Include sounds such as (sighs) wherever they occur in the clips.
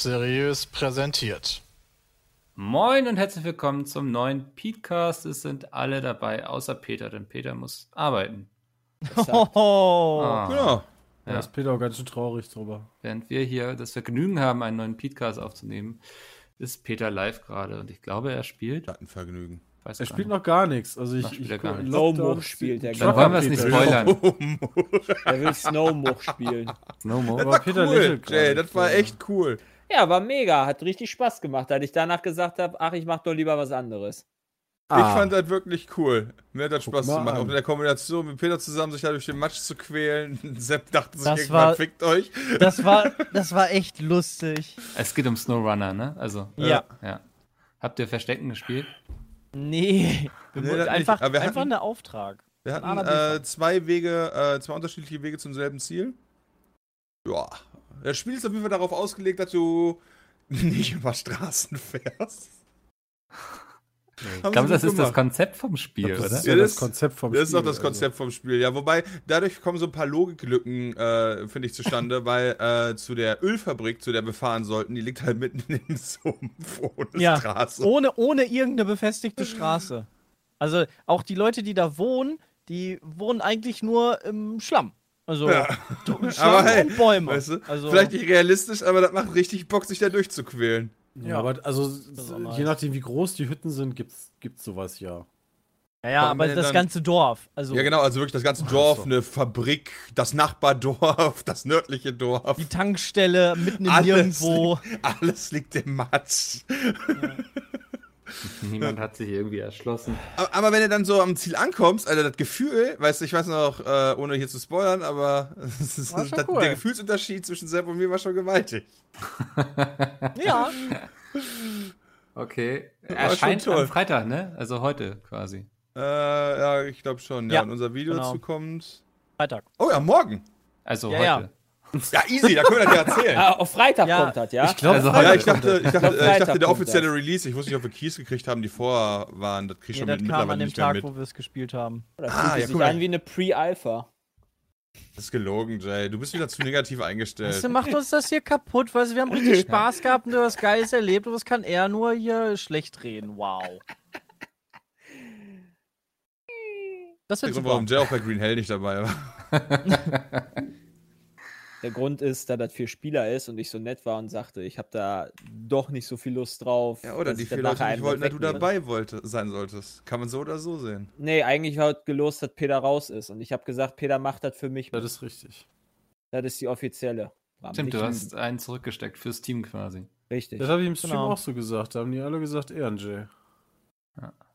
Seriös präsentiert. Moin und herzlich willkommen zum neuen Petecast. Es sind alle dabei, außer Peter, denn Peter muss arbeiten. (laughs) Oh, Ah. Genau. Da Ja. ist Peter auch ganz schön traurig drüber. Während wir hier das Vergnügen haben, einen neuen Petecast aufzunehmen, ist Peter live gerade und ich glaube, er spielt. Hat ein Vergnügen. Weiß Er gar spielt nicht. noch gar nichts. Also ich, ich er gar guck- nicht. Lockdown Snowmuch spielt er Dann wollen wir es nicht spoilern. Er will Snowmuch spielen. No more. Das Aber war Peter cool, Jay, das war echt cool. Ja, war mega. Hat richtig Spaß gemacht, als ich danach gesagt habe, ach, ich mach doch lieber was anderes. Ich Ah. fand das wirklich cool. Mir hat das Guck Spaß gemacht. Auch in der Kombination mit Peter zusammen, sich da durch den Matsch zu quälen. (laughs) Sepp dachte sich Das irgendwann, war- fickt euch. Das war, (laughs) das war echt lustig. Es geht um Snowrunner, ne? Also, Ja. ja. Habt ihr Verstecken gespielt? Nee. Wir Nee, einfach, einfach hatten- eine Auftrag. Wir hatten äh, zwei Wege, äh, zwei unterschiedliche Wege zum selben Ziel. Ja. Das Spiel ist auf jeden Fall darauf ausgelegt, dass du (laughs) nicht über Straßen fährst. Ich glaube, das ist das. Konzept vom Spiel, Das oder? ist ja das das- Konzept vom Das ist Spiel. auch das also. Konzept vom Spiel. Ja, wobei, dadurch kommen so ein paar Logiklücken, äh, finde ich, zustande, (laughs) weil äh, zu der Ölfabrik, zu der wir fahren sollten, die liegt halt mitten im Sumpf ohne Ja, Straße. Ohne, ohne irgendeine befestigte Straße. Also auch die Leute, die da wohnen, die wohnen eigentlich nur im Schlamm. Also Ja. Aber hey, und Bäume. Weißt du? also, Vielleicht nicht realistisch, aber das macht richtig Bock, sich da durchzuquälen. Ja, aber also je nachdem wie groß die Hütten sind, gibt's gibt's sowas ja. ja, ja, aber wenn das dann- ganze Dorf. Also Ja, genau, also wirklich das ganze Dorf, so. eine Fabrik, das Nachbardorf, (laughs) das nördliche Dorf. die Tankstelle mitten im Alles. Nirgendwo. Alles liegt im Matsch. (laughs) Niemand hat sich irgendwie erschlossen. Aber, aber wenn du dann so am Ziel ankommst, also das Gefühl, weißt du, ich weiß noch, äh, ohne hier zu spoilern, aber (laughs) es ist, War schon das, cool. der Gefühlsunterschied zwischen Sepp und mir war schon gewaltig. (laughs) Ja. Okay. schon Erscheint toll. am Freitag, ne? Also heute quasi. Äh, ja, ich glaube schon. Ja, Ja, und unser Video genau. dazu kommt. Freitag. Oh ja, morgen. Also Ja, heute. Ja, (laughs) easy, da können wir das ja erzählen. Ah, auf Freitag Ja. kommt das, ja? Ich glaube, Also ja, ich dachte, ich dachte, ich dachte der offizielle das. Release, ich wusste nicht, ob wir Keys gekriegt haben, die vorher waren. Das krieg ich Nee, schon das mit, kam an dem Tag, mit. wo wir es gespielt haben. Das Ah, fühlt ja, sich mal. an wie eine Pre-Alpha. Das ist gelogen, Jay. Du bist wieder zu negativ eingestellt. Weißt du, macht uns das hier kaputt, weil wir haben richtig (laughs) Spaß gehabt und was Geiles erlebt und was kann er nur hier schlecht reden. Wow. Das Der wird Grund, super. warum Jay auch bei Green Hell nicht dabei war. (laughs) Der Grund ist, da das für Spieler ist und ich so nett war und sagte, ich habe da doch nicht so viel Lust drauf. Ja, oder die vier Leute nicht wollten, dass du dabei wollte, sein solltest. Kann man so oder so sehen. Nee, eigentlich hat gelost, dass Peter raus ist. Und ich habe gesagt, Peter macht das für mich. das ist richtig. Das ist die offizielle. Stimmt, du hast einen zurückgesteckt fürs Team quasi. Richtig. Das habe ich im Stream Genau. auch so gesagt. Da haben die alle gesagt, Ehren-Jay.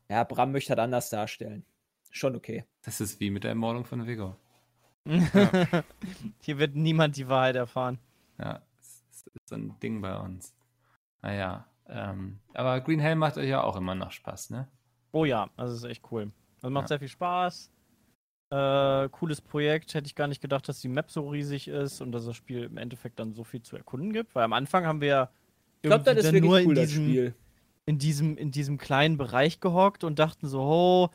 Ja, Bram möchte das anders darstellen. Schon okay. Das ist wie mit der Ermordung von Vigo. (laughs) Hier wird niemand die Wahrheit erfahren. Ja, das ist so ein Ding bei uns. Naja, ähm, aber Green Hell macht euch ja auch immer noch Spaß, ne? Oh ja, also ist echt cool. Also macht Ja. sehr viel Spaß. Äh, cooles Projekt. Hätte ich gar nicht gedacht, dass die Map so riesig ist und dass das Spiel im Endeffekt dann so viel zu erkunden gibt. Weil am Anfang haben wir ja Ich glaube, das irgendwie ist dann nur cool, in das diesem, Spiel. in diesem, in diesem kleinen Bereich gehockt und dachten so, oh,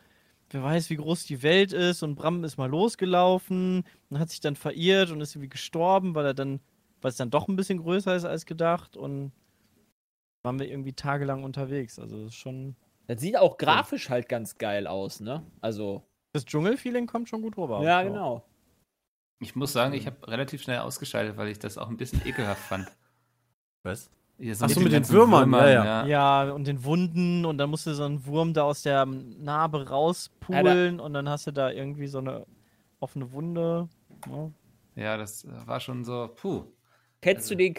wer weiß, wie groß die Welt ist. Und Bram ist mal losgelaufen und hat sich dann verirrt und ist irgendwie gestorben, weil er dann, weil es dann doch ein bisschen größer ist als gedacht. Und waren wir irgendwie tagelang unterwegs. Also das ist schon. Das sieht auch grafisch halt ganz geil aus, ne? Also, Das Dschungelfeeling kommt schon gut rüber. ja, genau. Ich muss sagen, ich habe relativ schnell ausgeschaltet, weil ich das auch ein bisschen ekelhaft fand. (laughs) Was? Hier Ach so, mit den ganzen Würmern, ja, ja. Ja, und den Wunden und dann musst du so einen Wurm da aus der Narbe rauspulen und dann hast du da irgendwie so eine offene Wunde. Ja. Ja, das äh, war schon so, puh. Kennst Also- du den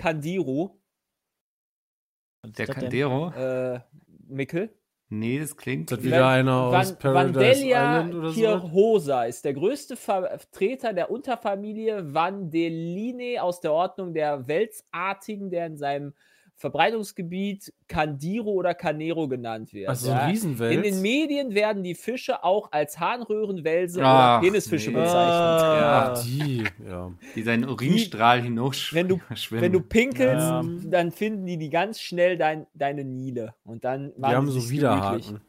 ist Der? Candero? äh, Mikkel? Nee, das klingt. Das wie- wieder einer aus Van Paradise Vandelia Island oder so? Kirhosa ist der größte Vertreter der Unterfamilie Vandeline aus der Ordnung der Welsartigen, der in seinem Verbreitungsgebiet Candiro oder Canero genannt wird. Also so ein ja. Riesenwels? In den Medien werden die Fische auch als Harnröhrenwelse Ach, oder Penisfische nee. bezeichnet. Ah. Ach, die, ja. die seinen Urinstrahl hinaus Wenn du- (laughs) schwimmen. Wenn du pinkelst, Ja. dann finden die die ganz schnell dein, deine Nile. Und dann Die machen haben sie so Widerhaken.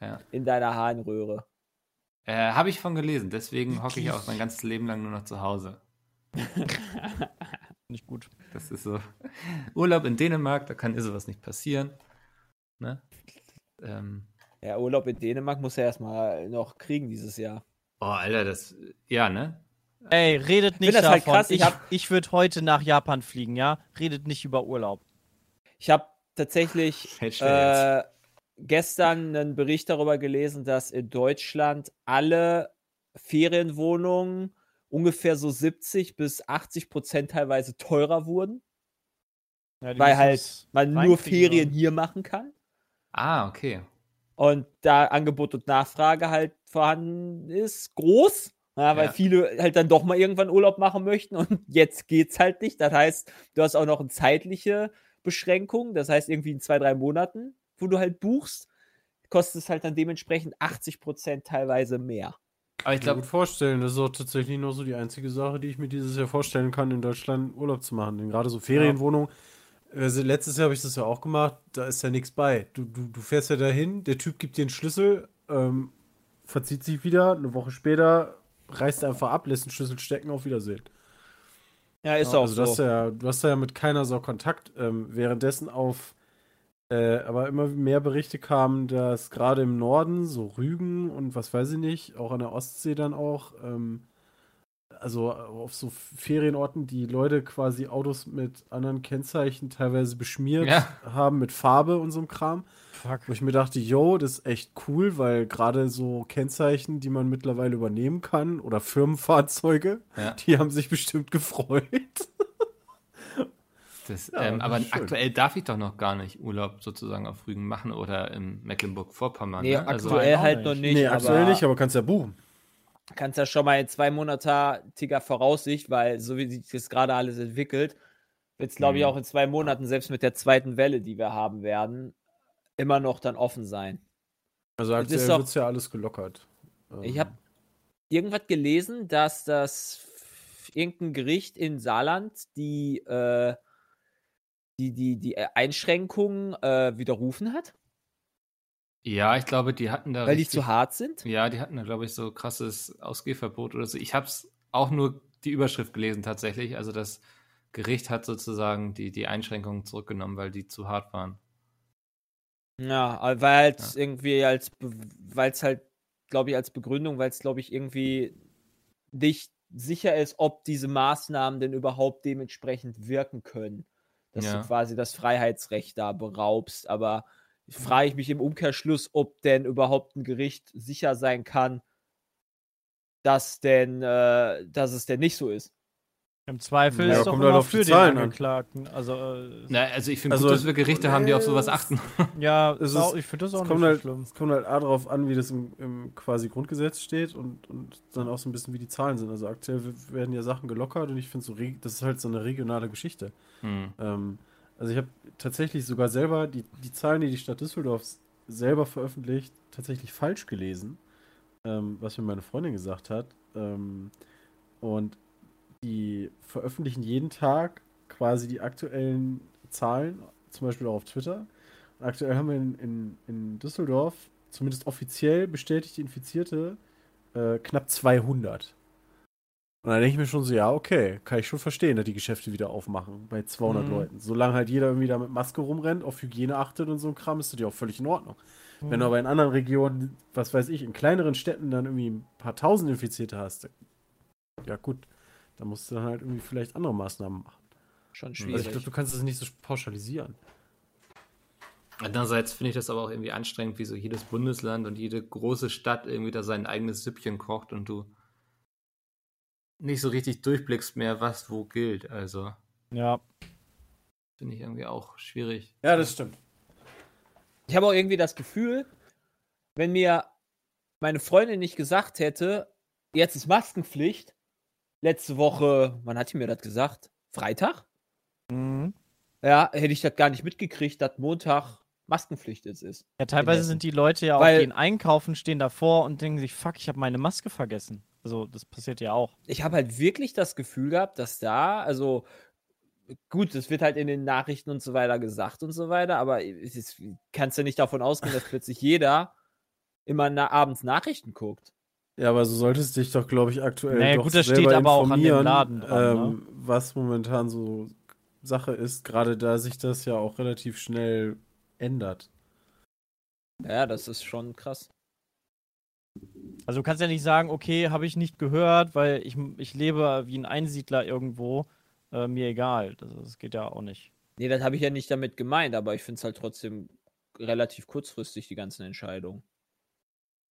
ja. in deiner Harnröhre. äh, Habe ich von gelesen, deswegen hocke ich auch mein ganzes Leben lang nur noch zu Hause. (laughs) Nicht gut. Das ist so. Urlaub in Dänemark, da kann sowas nicht passieren. Ne? Ähm, Ja, Urlaub in Dänemark muss er erstmal noch kriegen dieses Jahr. oh, Alter, das. Ja, ne? Ey, redet nicht das davon. halt krass, ich ich ich würde heute nach Japan fliegen, ja? Redet nicht über Urlaub. Ich habe tatsächlich (laughs) äh, gestern einen Bericht darüber gelesen, dass in Deutschland alle Ferienwohnungen ungefähr so 70 bis 80 Prozent teilweise teurer wurden, Ja, weil halt man nur Ferien hier machen kann. Ah, okay. Und da Angebot und Nachfrage halt vorhanden ist, groß. Ja, weil Ja. viele halt dann doch mal irgendwann Urlaub machen möchten und (laughs) jetzt geht's halt nicht. Das heißt, du hast auch noch eine zeitliche Beschränkung. Das heißt, irgendwie in zwei, drei Monaten, wo du halt buchst, kostet es halt dann dementsprechend 80 Prozent teilweise mehr. Aber ich glaube, vorstellen, das ist auch tatsächlich nur so die einzige Sache, die ich mir dieses Jahr vorstellen kann, in Deutschland Urlaub zu machen. Denn gerade so Ferienwohnungen, also letztes Jahr habe ich das ja auch gemacht, da ist ja nichts bei. Du, du, du fährst ja dahin, der Typ gibt dir einen Schlüssel, ähm, verzieht sich wieder, eine Woche später reißt er einfach ab, lässt den Schlüssel stecken, auf Wiedersehen. Ja, ist Ja, auch also so. du hast ja, du hast ja mit keiner so Kontakt. Ähm, währenddessen auf, äh, aber immer mehr Berichte kamen, dass gerade im Norden, so Rügen und was weiß ich nicht, auch an der Ostsee dann auch, ähm, also auf so Ferienorten, die Leute quasi Autos mit anderen Kennzeichen teilweise beschmiert Ja. haben mit Farbe und so einem Kram. Fuck. Wo ich mir dachte, yo, das ist echt cool, weil gerade so Kennzeichen, die man mittlerweile übernehmen kann, oder Firmenfahrzeuge, Ja. die haben sich bestimmt gefreut. (laughs) das, Ja, ähm, das aber aktuell darf ich doch noch gar nicht Urlaub sozusagen auf Rügen machen oder in Mecklenburg-Vorpommern. nee, ne? Also, aktuell auch halt nicht. noch nicht. nee, aktuell aber nicht, aber kannst ja buchen. kannst ja schon mal in zwei monatiger Voraussicht, weil so wie sich das gerade alles entwickelt, wird es, glaube ich, Mhm. auch in zwei Monaten, selbst mit der zweiten Welle, die wir haben werden, immer noch dann offen sein. Also aktuell wird ja alles gelockert. Ich habe irgendwas gelesen, dass das irgendein Gericht in Saarland die, äh, die, die, die Einschränkungen äh, widerrufen hat, ja, ich glaube, die hatten da. weil die richtig- zu hart sind. Ja, die hatten da, glaube ich, so krasses Ausgehverbot oder so. Ich habe es auch nur die Überschrift gelesen tatsächlich. Also das Gericht hat sozusagen die, die Einschränkungen zurückgenommen, weil die zu hart waren. Ja, aber weil halt Ja. irgendwie als, weil es halt, glaube ich, als Begründung, weil es, glaube ich, irgendwie nicht sicher ist, ob diese Maßnahmen denn überhaupt dementsprechend wirken können. Dass Ja. du quasi das Freiheitsrecht da beraubst. Aber frage ich mich im Umkehrschluss, ob denn überhaupt ein Gericht sicher sein kann, dass denn, äh, dass es denn nicht so ist. Im Zweifel Ja, ist doch kommt immer halt für den an. Angeklagten. Also, äh, Na, also ich finde Also, gut, dass wir Gerichte haben, die auf sowas äh, achten. (laughs) ja, es ist ich finde das auch Es nicht halt, schlimm. es kommt halt A darauf an, wie das im, im quasi Grundgesetz steht und, und dann auch so ein bisschen, wie die Zahlen sind. Also aktuell werden ja Sachen gelockert und ich finde so, das ist halt so eine regionale Geschichte. Hm. Ähm, also ich habe tatsächlich sogar selber die, die Zahlen, die die Stadt Düsseldorf selber veröffentlicht, tatsächlich falsch gelesen, ähm, was mir meine Freundin gesagt hat. Ähm, und die veröffentlichen jeden Tag quasi die aktuellen Zahlen, zum Beispiel auch auf Twitter. Und aktuell haben wir in, in, in Düsseldorf, zumindest offiziell bestätigte Infizierte, äh, knapp 200. Und dann denke ich mir schon so, ja, okay, kann ich schon verstehen, dass die Geschäfte wieder aufmachen bei 200 Mhm. Leuten. Solange halt jeder irgendwie da mit Maske rumrennt, auf Hygiene achtet und so ein Kram, ist das ja auch völlig in Ordnung. Wenn du aber in anderen Regionen, was weiß ich, in kleineren Städten dann irgendwie ein paar tausend Infizierte hast, ja gut, dann musst du dann halt irgendwie vielleicht andere Maßnahmen machen. Schon Also schwierig. ich glaube, du kannst es nicht so pauschalisieren. Andererseits finde ich das aber auch irgendwie anstrengend, wie so jedes Bundesland und jede große Stadt irgendwie da sein eigenes Süppchen kocht und du nicht so richtig durchblickst mehr, was wo gilt. Also Ja, finde ich irgendwie auch schwierig. Ja, das stimmt. Ich habe auch irgendwie das Gefühl, wenn mir meine Freundin nicht gesagt hätte, jetzt ist Maskenpflicht, letzte Woche, wann hat die mir das gesagt? Freitag? mhm. Ja, hätte ich das gar nicht mitgekriegt, dass Montag Maskenpflicht jetzt ist. ja teilweise sind die Leute ja auch, Weil- gehen einkaufen, stehen davor und denken sich, fuck, ich habe meine Maske vergessen. Also, das passiert ja auch. Ich habe halt wirklich das Gefühl gehabt, dass da, also gut, es wird halt in den Nachrichten und so weiter gesagt und so weiter, aber es ist, kannst ja nicht davon ausgehen, dass plötzlich jeder immer na abends Nachrichten guckt. Ja, aber so solltest du dich doch, glaube ich, aktuell Naja, doch gut, das steht selber aber auch an dem informieren, Laden dran, ne? ähm, was momentan so Sache ist, gerade da sich das ja auch relativ schnell ändert. Ja, das ist schon krass. Also du kannst ja nicht sagen, okay, habe ich nicht gehört, weil ich, ich lebe wie ein Einsiedler irgendwo. Äh, mir egal. Das, das geht ja auch nicht. Nee, das habe ich ja nicht damit gemeint, aber ich finde es halt trotzdem relativ kurzfristig, die ganzen Entscheidungen.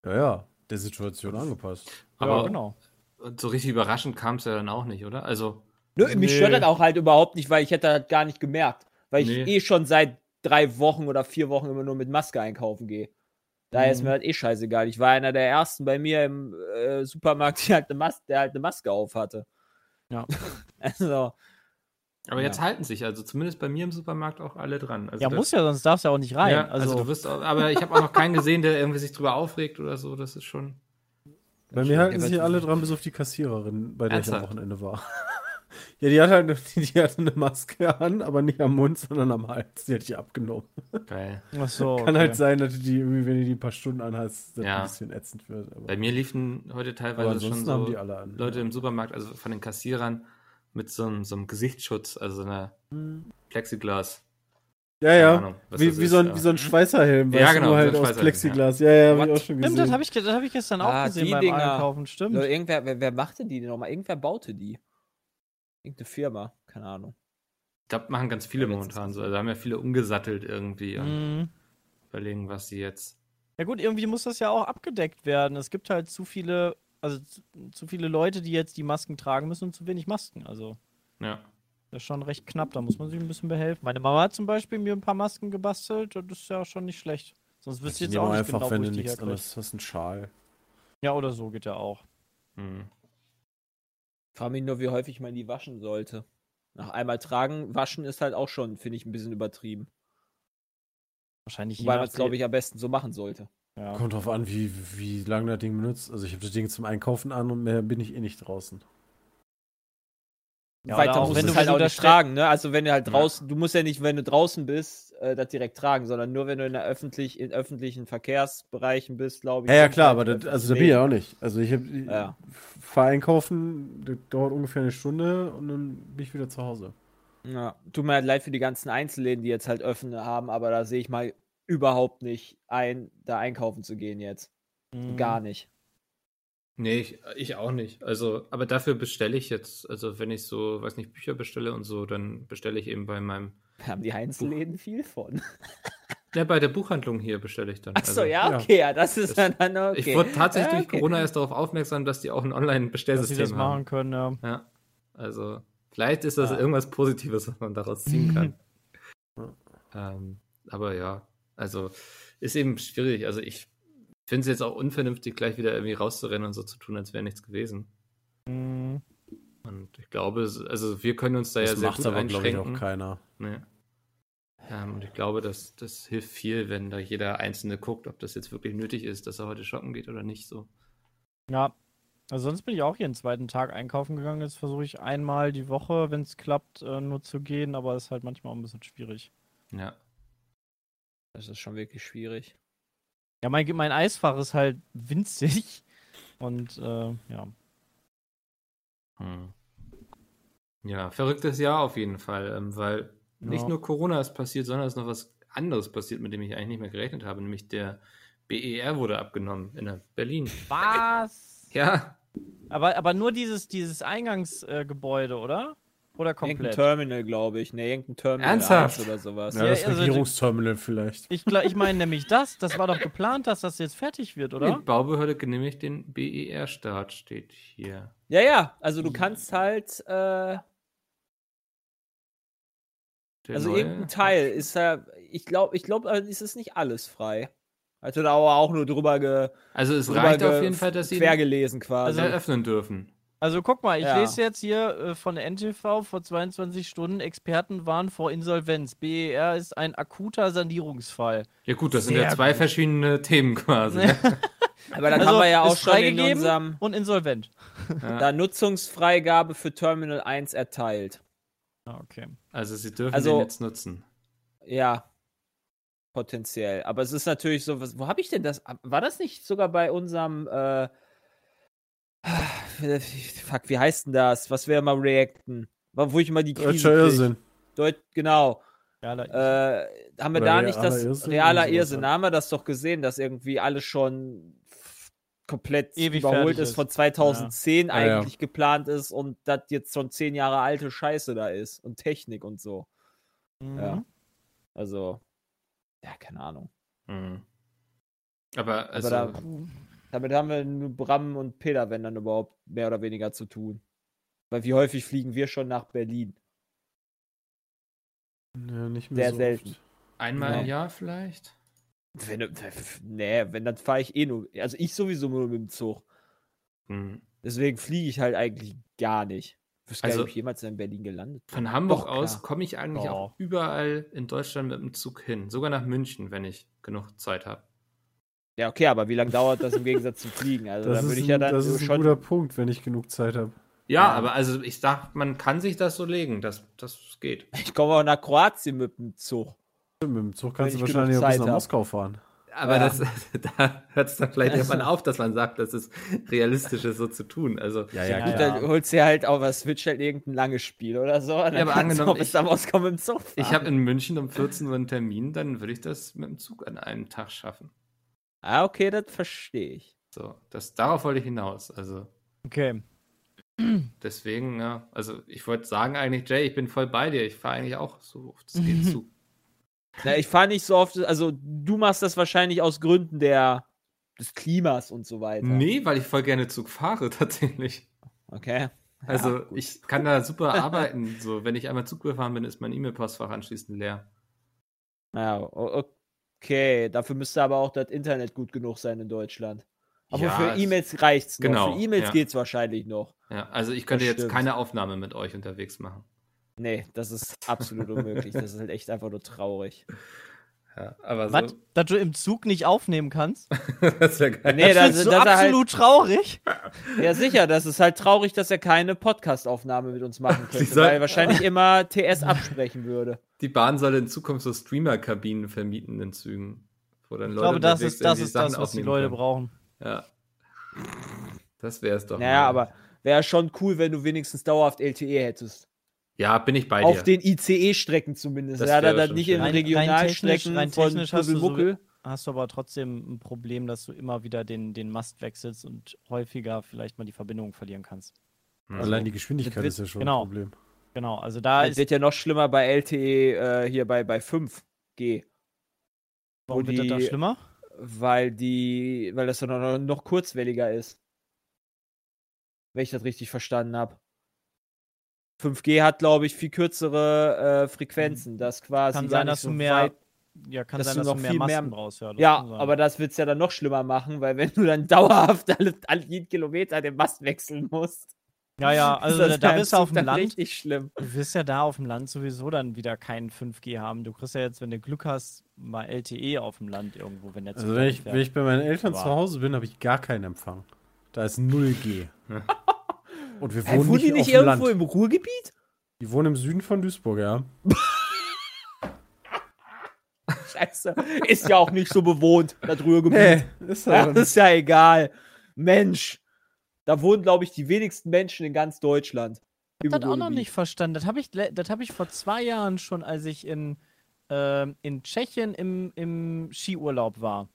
Ja, ja, der Situation angepasst. Aber ja, genau. Und so richtig überraschend kam es ja dann auch nicht, oder? Also, Nö, mich Nee. stört das auch halt überhaupt nicht, weil ich hätte das gar nicht gemerkt. Weil ich Nee. eh schon seit drei Wochen oder vier Wochen immer nur mit Maske einkaufen gehe. Daher ist Mhm. mir halt eh scheißegal. Ich war einer der ersten bei mir im äh, Supermarkt, (laughs) die halt eine Mas der halt eine Maske auf hatte. Ja. (laughs) Also, aber jetzt Ja. halten sich also zumindest bei mir im Supermarkt auch alle dran. Also Ja, das- muss ja, sonst darfst du ja auch nicht rein. Ja, also, also, du wirst auch, aber ich habe auch noch keinen gesehen, der irgendwie sich drüber aufregt oder so. Das ist schon. Bei mir halten sich alle dran, bis auf die Kassiererin, bei der ich am Ernsthaft? Wochenende war. (laughs) ja, die hat halt eine, die hatte eine Maske an, aber nicht am Mund, sondern am Hals. Die hat die abgenommen. Geil. ach so, Kann okay. halt sein, dass die irgendwie, wenn du die ein paar Stunden anhast, das Ja. ein bisschen ätzend wird. Aber, Bei mir liefen heute teilweise schon so haben die alle an. Leute im Supermarkt, also von den Kassierern, mit so einem, so einem Gesichtsschutz, also so einer Plexiglas. Ja, Keine ja. Ahnung, wie, wie, ist, so ein, ja. wie so ein Schweißerhelm, Ja, genau, nur so ein halt aus Schweißerhelm, Plexiglas. Ja, ja, hab ich What? auch schon Stimmt, gesehen. das habe ich, das hab ich gestern auch Ah, gesehen die beim Dinger. Einkaufen. Stimmt. Oder irgendwer, wer, wer machte die denn nochmal? Irgendwer baute die. Irgendeine Firma, keine Ahnung. Ich glaube, machen ganz viele Ja, momentan so. Also haben ja viele umgesattelt irgendwie und Mhm. überlegen, was sie jetzt. Ja gut, irgendwie muss das ja auch abgedeckt werden. Es gibt halt zu viele, also zu, zu viele Leute, die jetzt die Masken tragen müssen und zu wenig Masken. Also Ja. das ist schon recht knapp, da muss man sich ein bisschen behelfen. Meine Mama hat zum Beispiel mir ein paar Masken gebastelt und das ist ja schon nicht schlecht. Sonst wüsste ich jetzt auch nicht einfach, genau, wenn wo du ich die nichts anderes hast, einen Schal. Ja, oder so geht ja auch. Hm. Ich frage mich nur, wie häufig man die waschen sollte. Nach einmal tragen, waschen ist halt auch schon, finde ich, ein bisschen übertrieben. Wahrscheinlich Weil man es, glaube ich, am besten so machen sollte. Ja. Kommt drauf an, wie, wie lange das Ding benutzt. Also ich habe das Ding zum Einkaufen an und mehr bin ich eh nicht draußen. Ja, Weiter auch musst wenn du halt wenn auch das tragen, ne? Also wenn du halt Ja. draußen, du musst ja nicht, wenn du draußen bist, äh, das direkt tragen, sondern nur wenn du in der öffentlich, in öffentlichen Verkehrsbereichen bist, glaube ich. Ja, ja klar, vielleicht aber das, also da bin ich ja auch nicht. Also ich, hab- ich Ja. fahre einkaufen, das dauert ungefähr eine Stunde und dann bin ich wieder zu Hause. Ja, tut mir halt leid für die ganzen Einzelläden, die jetzt halt offen haben, aber da sehe ich mal überhaupt nicht ein, da einkaufen zu gehen jetzt. Mhm. Gar nicht. Nee, ich, ich auch nicht. Also, aber dafür bestelle ich jetzt, also wenn ich so, weiß nicht, Bücher bestelle und so, dann bestelle ich eben bei meinem, (laughs) Da haben die Einzelläden viel von. (laughs) ja, bei der Buchhandlung hier bestelle ich dann. Achso, also, ja, okay, ja, das ist Das- dann okay. Ich wurde tatsächlich Ja, durch okay. Corona erst darauf aufmerksam, dass die auch ein Dass sie Online-Bestellsystem das haben. machen können, ja. Ja, also vielleicht ist das Ja. irgendwas Positives, was man daraus ziehen kann. (laughs) Ähm, aber ja, also ist eben schwierig. Also ich finde es jetzt auch unvernünftig, gleich wieder irgendwie rauszurennen und so zu tun, als wäre nichts gewesen. Mhm. Und ich glaube, es- also wir können uns da ja das sehr macht gut aber, glaube ich, auch einschränken. keiner. Nee. Ähm, und ich glaube, dass das hilft viel, wenn da jeder Einzelne guckt, ob das jetzt wirklich nötig ist, dass er heute shoppen geht oder nicht so. Ja. Also sonst bin ich auch jeden zweiten Tag einkaufen gegangen. Jetzt versuche ich einmal die Woche, wenn es klappt, äh, nur zu gehen, aber ist halt manchmal auch ein bisschen schwierig. Ja. Das ist schon wirklich schwierig. Ja, mein, mein Eisfach ist halt winzig. (laughs) Und äh, ja. Hm. Ja, verrücktes Jahr auf jeden Fall, ähm, weil nicht Ja. nur Corona ist passiert, sondern es ist noch was anderes passiert, mit dem ich eigentlich nicht mehr gerechnet habe, nämlich der BER wurde abgenommen in Berlin. Was? Ja, Aber, aber nur dieses, dieses Eingangsgebäude, äh, Gebäude, oder? Oder Irgendein komplett? Terminal, glaube ich. Ne, irgendein Terminal Ernsthaft? 1 oder sowas. Ja, Ja, das also- Regierungsterminal vielleicht. Ich, ich meine nämlich das. Das war doch geplant, dass das jetzt fertig wird, die oder? Baubehörde genehmigt den BER-Start, steht hier. Ja, ja, also du kannst halt, äh, also neue- irgendein Teil ist ja, ich glaube, ich glaube, es ist nicht alles frei. Also da aber auch nur drüber, ge, Also es drüber reicht auf jeden Fall, dass sie quer gelesen quasi. eröffnen dürfen. Also guck mal, ich Ja. lese jetzt hier äh, von NTV vor 22 Stunden, Experten waren vor Insolvenz. BER ist ein akuter Sanierungsfall. Ja gut, das sind ja Sehr zwei gut. verschiedene Themen quasi. ne? (laughs) aber dann Also, haben wir ja auch schon in unserem Und insolvent. Ja. da Nutzungsfreigabe für Terminal 1 erteilt. Ah, okay. Also sie dürfen Also- den jetzt nutzen. Ja. Potenziell. Aber es ist natürlich so, was, wo habe ich denn das? War das nicht sogar bei unserem äh, (sighs) Fuck, wie heißt denn das? Was wäre mal reacten? Wo ich mal die Krise Deutscher. Irrsinn. Deut genau. Ja, Äh, haben wir Oder da nicht das realer Irrsinn, realer Irrsinn? ja. Da haben wir das doch gesehen, dass irgendwie alles schon komplett Ewig überholt ist, von 2010 Ja, ja. eigentlich geplant ist und das jetzt schon zehn Jahre alte Scheiße da ist und Technik und so. Mhm. Ja. Also, ja, keine Ahnung. Mhm. Aber also, Aber da, damit haben wir nur Bram und Peter, wenn dann überhaupt mehr oder weniger zu tun. Weil wie häufig fliegen wir schon nach Berlin? Ja, nicht Sehr mehr so selten. Oft. einmal Ja. im Jahr vielleicht? Wenn, du- nee, wenn, dann fahre ich eh nur. Also ich sowieso nur mit dem Zug. Mhm. Deswegen fliege ich halt eigentlich gar nicht. Ich wüsste gar Also- nicht, ob ich jemals in Berlin gelandet bin. Von Hamburg Doch, aus komme ich eigentlich Doch. auch überall in Deutschland mit dem Zug hin. Sogar nach München, wenn ich genug Zeit habe. Ja, okay, aber wie lange dauert das im Gegensatz zum Fliegen? (laughs) Also Das, da ist, würde ich ein, ja dann das ist ein schon. guter Punkt, wenn ich genug Zeit habe. Ja, Ja. aber also ich sag, man kann sich das so legen, das, das geht. (laughs) Ich komme auch nach Kroatien mit dem Zug. Mit dem Zug kannst du Wenn ich wahrscheinlich auch bis nach. Moskau fahren. Aber Ja. das, (laughs) da hört es dann vielleicht Also- irgendwann auf, dass man sagt, das ist realistisch, ist, so zu tun. Also, Ja, ja, Gut, ja. dann holst du dir halt auf der Switch halt irgendein langes Spiel oder so. Ja, aber angenommen, auch bis ich- nach Moskau mit dem Zug fahren. ich habe in München um 14 Uhr einen Termin, dann würde ich das mit dem Zug an einem Tag schaffen. Ah, okay, das verstehe ich. So, das, darauf wollte ich hinaus. Also Okay. (clears throat) deswegen, ja, also ich wollte sagen eigentlich, Jay, ich bin voll bei dir. Ich fahre eigentlich auch so oft es geht zu. Na, ich fahre nicht so oft, also du machst das wahrscheinlich aus Gründen der, des Klimas und so weiter. Nee, weil ich voll gerne Zug fahre, (laughs) tatsächlich. Okay. Also Ja, ich kann da super (laughs) arbeiten. So, wenn ich einmal Zug gefahren bin, ist mein E-Mail-Postfach anschließend leer. Ja, okay. Dafür müsste aber auch das Internet gut genug sein in Deutschland. Aber Ja, für es- E-Mails reicht's noch. Genau, Für E-Mails ja. geht's wahrscheinlich noch. Ja, also ich könnte Das jetzt stimmt. keine Aufnahme mit euch unterwegs machen. Nee, das ist absolut unmöglich. Das ist halt echt einfach nur traurig. (laughs) Ja, aber Was? so, Dass du im Zug nicht aufnehmen kannst? (laughs) das wäre geil. Nee, das das, das halt, absolut traurig. ja sicher, das ist halt traurig, dass er keine Podcast-Aufnahme mit uns machen (laughs) könnte, soll- weil er wahrscheinlich immer TS absprechen würde. Die Bahn soll in Zukunft so Streamer-Kabinen vermieten in Zügen. Wo dann Ich Leute glaube, das ist das, ist Sachen das was die Leute können. brauchen. Ja. Das wäre es doch. Naja, mal. aber wäre schon cool, wenn du wenigstens dauerhaft LTE hättest. Ja, bin ich bei Auf dir. den ICE-Strecken zumindest. Das ja, da schon nicht schön. in Rein- rein Regionalstrecken technisch- rein von technisch hast du so- Puzzlemuckel. Hast du aber trotzdem ein Problem, dass du immer wieder den, den Mast wechselst und häufiger vielleicht mal die Verbindung verlieren kannst. Hm. Allein die Geschwindigkeit wird- ist ja schon genau. ein Problem. Genau, also da Das ist, wird ja noch schlimmer bei LTE äh, hier bei, bei 5G. warum wo wird das da die- schlimmer? Weil die, weil das dann noch, noch kurzwelliger ist. Wenn ich das richtig verstanden habe. 5G hat, glaube ich, viel kürzere äh, Frequenzen. Das quasi Kann sein, dass so du mehr, weit ja, kann dass sein, du dass noch du mehr viel mehr- Masten brauchst. Ja, Ja, aber das wird es ja dann noch schlimmer machen, weil wenn du dann (laughs) dauerhaft alle, alle jeden Kilometer den Mast wechseln musst. ja, ja, (laughs) also da, das da bist du auf dem Land. richtig schlimm. Du wirst ja da auf dem Land sowieso dann wieder kein 5G haben. Du kriegst ja jetzt, wenn du Glück hast, mal LTE auf dem Land irgendwo, wenn der Also wenn ich, wenn ich bei meinen Eltern Aber- zu Hause bin, habe ich gar keinen Empfang. Da ist 0G. (laughs) Und wir wohnen wohnen die nicht, irgendwo Land. im Ruhrgebiet? Die wohnen im Süden von Duisburg, ja. (laughs) Scheiße. Ist ja auch nicht so bewohnt, das Ruhrgebiet. ist Ja, ist ja egal. Mensch. Da wohnen, glaube ich, die wenigsten Menschen in ganz Deutschland. Ich habe das auch noch nicht verstanden. Das habe ich, das hab ich vor zwei Jahren schon, als ich in, ähm, in Tschechien im, im Skiurlaub war.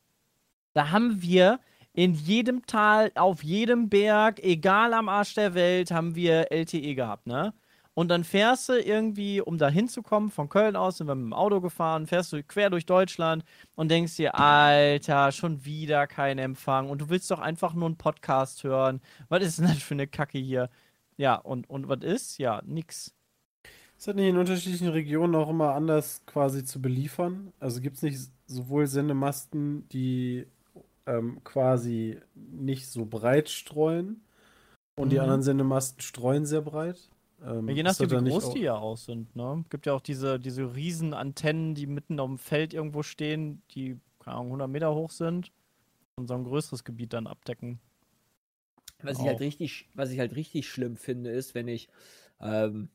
Da haben wir in jedem Tal, auf jedem Berg, egal am Arsch der Welt, haben wir LTE gehabt, ne? Und dann fährst du irgendwie, um da hinzukommen, von Köln aus sind wir mit dem Auto gefahren, fährst du quer durch Deutschland und denkst dir, Alter, schon wieder kein Empfang und du willst doch einfach nur einen Podcast hören. Was ist denn das für eine Kacke hier? Ja, und, und was ist? Ja, nix. Ist das nicht in unterschiedlichen Regionen auch immer anders quasi zu beliefern? Also gibt es nicht sowohl Sendemasten, die ähm, quasi nicht so breit streuen und die Mhm. anderen Sendemasten streuen sehr breit? Ähm, Ja, je nachdem, wie groß auch- die ja auch sind, ne? Gibt ja auch diese, diese riesen Antennen, die mitten auf dem Feld irgendwo stehen, die, keine Ahnung, 100 Meter hoch sind und so ein größeres Gebiet dann abdecken. Was ich halt richtig, was ich halt richtig schlimm finde, ist, wenn ich, ähm,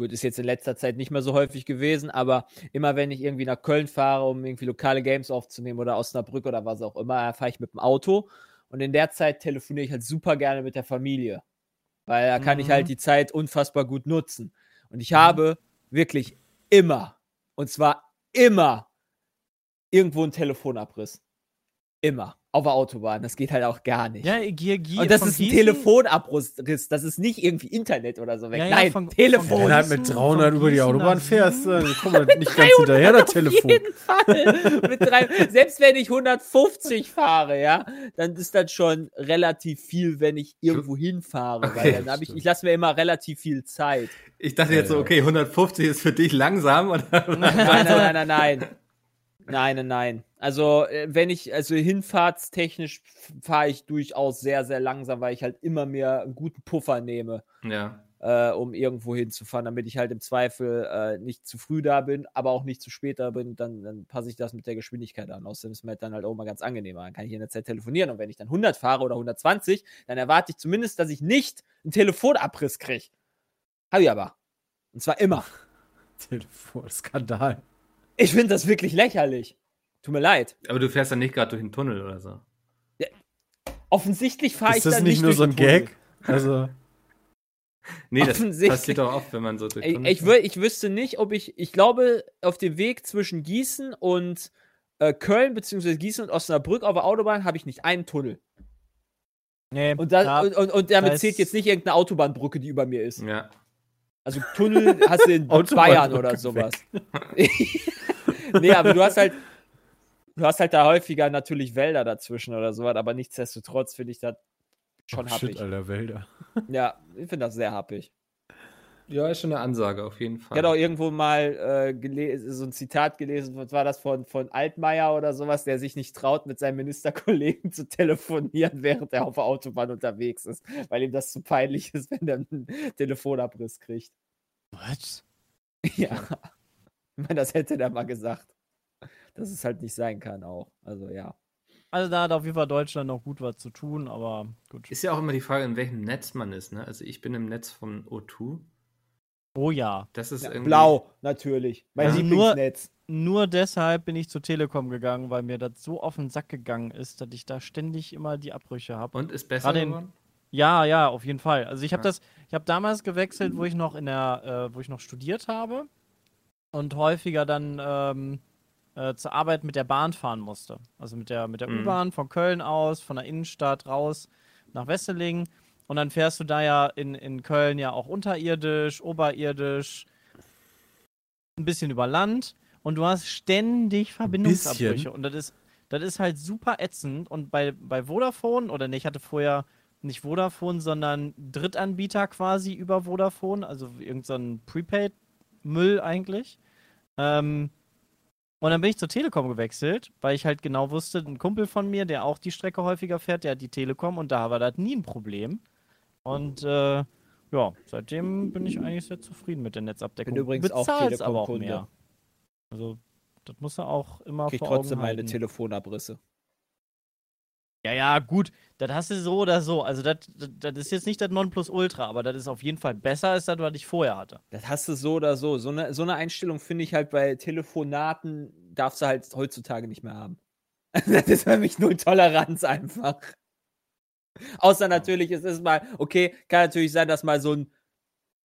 gut, ist jetzt in letzter Zeit nicht mehr so häufig gewesen, aber immer wenn ich irgendwie nach Köln fahre, um irgendwie lokale Games aufzunehmen oder Osnabrück oder was auch immer, fahre ich mit dem Auto Und in der Zeit telefoniere ich halt super gerne mit der Familie. Weil da kann ich Mhm. halt die Zeit unfassbar gut nutzen. Und ich habe wirklich immer, und zwar immer, irgendwo einen Telefonabriss. Immer. Auf der Autobahn. Das geht halt auch gar nicht. Ja, hier und das ist ein Telefonabriss. Das ist nicht irgendwie Internet oder so weg. Ja, ja, Nein, von- Telefon. von Wenn du halt mit von 300 über die Autobahn fährst, dann kommt man nicht ganz hinterher, das Telefon. Auf jeden Fall. Mit drei, selbst wenn ich 150 fahre, ja, dann ist das schon relativ viel, wenn ich irgendwo hinfahre. Weil Okay, dann habe ich, ich lasse mir immer relativ viel Zeit. Ich dachte jetzt so, okay, 150 ist für dich langsam. Oder? Nein, nein, nein, nein, nein. Nein, nein, nein. Also, äh, wenn ich, also hinfahrtstechnisch fahre ich durchaus sehr, sehr langsam, weil ich halt immer mir einen guten Puffer nehme, ja. äh, um irgendwo hinzufahren, damit ich halt im Zweifel äh, nicht zu früh da bin, aber auch nicht zu spät da bin. Dann, dann passe ich das mit der Geschwindigkeit an. Außerdem ist mir dann halt auch mal ganz angenehmer. Dann kann ich in der Zeit telefonieren. Und wenn ich dann 100 fahre oder 120, dann erwarte ich zumindest, dass ich nicht einen Telefonabriss kriege. Habe ich aber. Und zwar immer. (laughs) Telefon, Skandal. Ich finde das wirklich lächerlich. Tut mir leid. Aber du fährst dann nicht gerade durch den Tunnel oder so. Offensichtlich fahre ich Ist das dann nicht nicht nur durch so ein den Tunnel. Gag? Also, (laughs) Nee, das passiert doch oft, wenn man so durch Ich, Tunnel ich, wür, ich wüsste nicht, ob ich, ich glaube, auf dem Weg zwischen Gießen und äh, Köln, beziehungsweise Gießen und Osnabrück auf der Autobahn habe ich nicht einen Tunnel. Nee, Und, da, ja, und, und, und damit da zählt jetzt nicht irgendeine Autobahnbrücke, die über mir ist. Ja. Also Tunnel hast du in (laughs) Bayern oder sowas. (laughs) nee, aber du hast halt, du hast halt da häufiger natürlich Wälder dazwischen oder sowas, aber nichtsdestotrotz finde ich das schon oh, happig. shit, Alter, Wälder. Ja, ich finde das sehr happig. Ja, ist schon eine Ansage, auf jeden Fall. Ich hatte auch irgendwo mal äh, so ein Zitat gelesen, was war das von, von Altmaier oder sowas, der sich nicht traut, mit seinem Ministerkollegen (laughs) zu telefonieren, während er auf der Autobahn unterwegs ist, weil ihm das zu peinlich ist, wenn er einen Telefonabriss kriegt. What? (laughs) Ja. Ich meine, das hätte der mal gesagt. Dass es halt nicht sein kann auch. Also ja. Also da hat auf jeden Fall Deutschland noch gut was zu tun, aber gut. Ist ja auch immer die Frage, in welchem Netz man ist. Ne? Also ich bin im Netz von O2. Oh ja. Das ist ja irgendwie. blau, natürlich. Mein Also nur- Lieblingsnetz. Nur deshalb bin ich zur Telekom gegangen, weil mir das so auf den Sack gegangen ist, dass ich da ständig immer die Abbrüche habe. Und ist besser Gerade geworden? Ja, ja, auf jeden Fall. Also ich habe Ja. das, ich habe damals gewechselt, wo ich noch in der, äh, wo ich noch studiert habe und häufiger dann ähm, äh, zur Arbeit mit der Bahn fahren musste. Also mit der, mit der Mhm. U-Bahn von Köln aus, von der Innenstadt raus nach Wesseling. Und dann fährst du da ja in, in Köln ja auch unterirdisch, oberirdisch, ein bisschen über Land und du hast ständig Verbindungsabbrüche. bisschen? Und das ist, das ist halt super ätzend. Und bei, bei Vodafone, oder ne, ich hatte vorher nicht Vodafone, sondern Drittanbieter quasi über Vodafone, also irgendein so Prepaid-Müll eigentlich. Ähm, und dann bin ich zur Telekom gewechselt, weil ich halt genau wusste, ein Kumpel von mir, der auch die Strecke häufiger fährt, der hat die Telekom und da war das nie ein Problem. Und äh, ja, seitdem bin ich eigentlich sehr zufrieden mit der Netzabdeckung. Bin übrigens auch Bezahlst aber auch mehr. Also, das muss er auch immer Krieg vor trotzdem Augen meine halten. Telefonabrisse. Ja, ja, gut, das hast du so oder so. Also, das ist jetzt nicht das Nonplusultra, aber das ist auf jeden Fall besser als das, was ich vorher hatte. Das hast du so oder so. So eine, so eine Einstellung finde ich halt bei Telefonaten, darfst du halt heutzutage nicht mehr haben. (laughs) das ist für mich null Toleranz einfach. Außer natürlich, es ist mal, okay, kann natürlich sein, dass mal so ein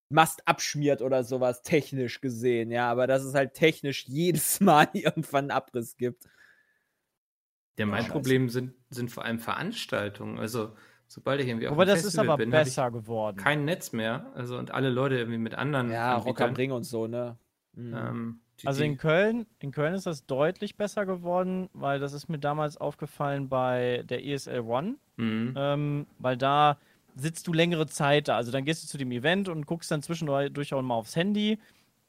Mast abschmiert oder sowas, technisch gesehen, ja, aber dass es halt technisch jedes (laughs) Mal irgendwann einen Abriss gibt. Ja, mein Scheiße. Problem sind, sind vor allem Veranstaltungen. Also, sobald ich irgendwie auf Aber das ist Festival aber bin, besser geworden. kein Netz mehr. Also, und alle Leute irgendwie mit anderen. Ja, Rock am Ring und so, ne? Mhm. Ähm, die, Also in Köln, in Köln ist das deutlich besser geworden, weil das ist mir damals aufgefallen bei der ESL One, Mhm. ähm, weil da sitzt du längere Zeit da. Also dann gehst du zu dem Event und guckst dann zwischendurch auch mal aufs Handy,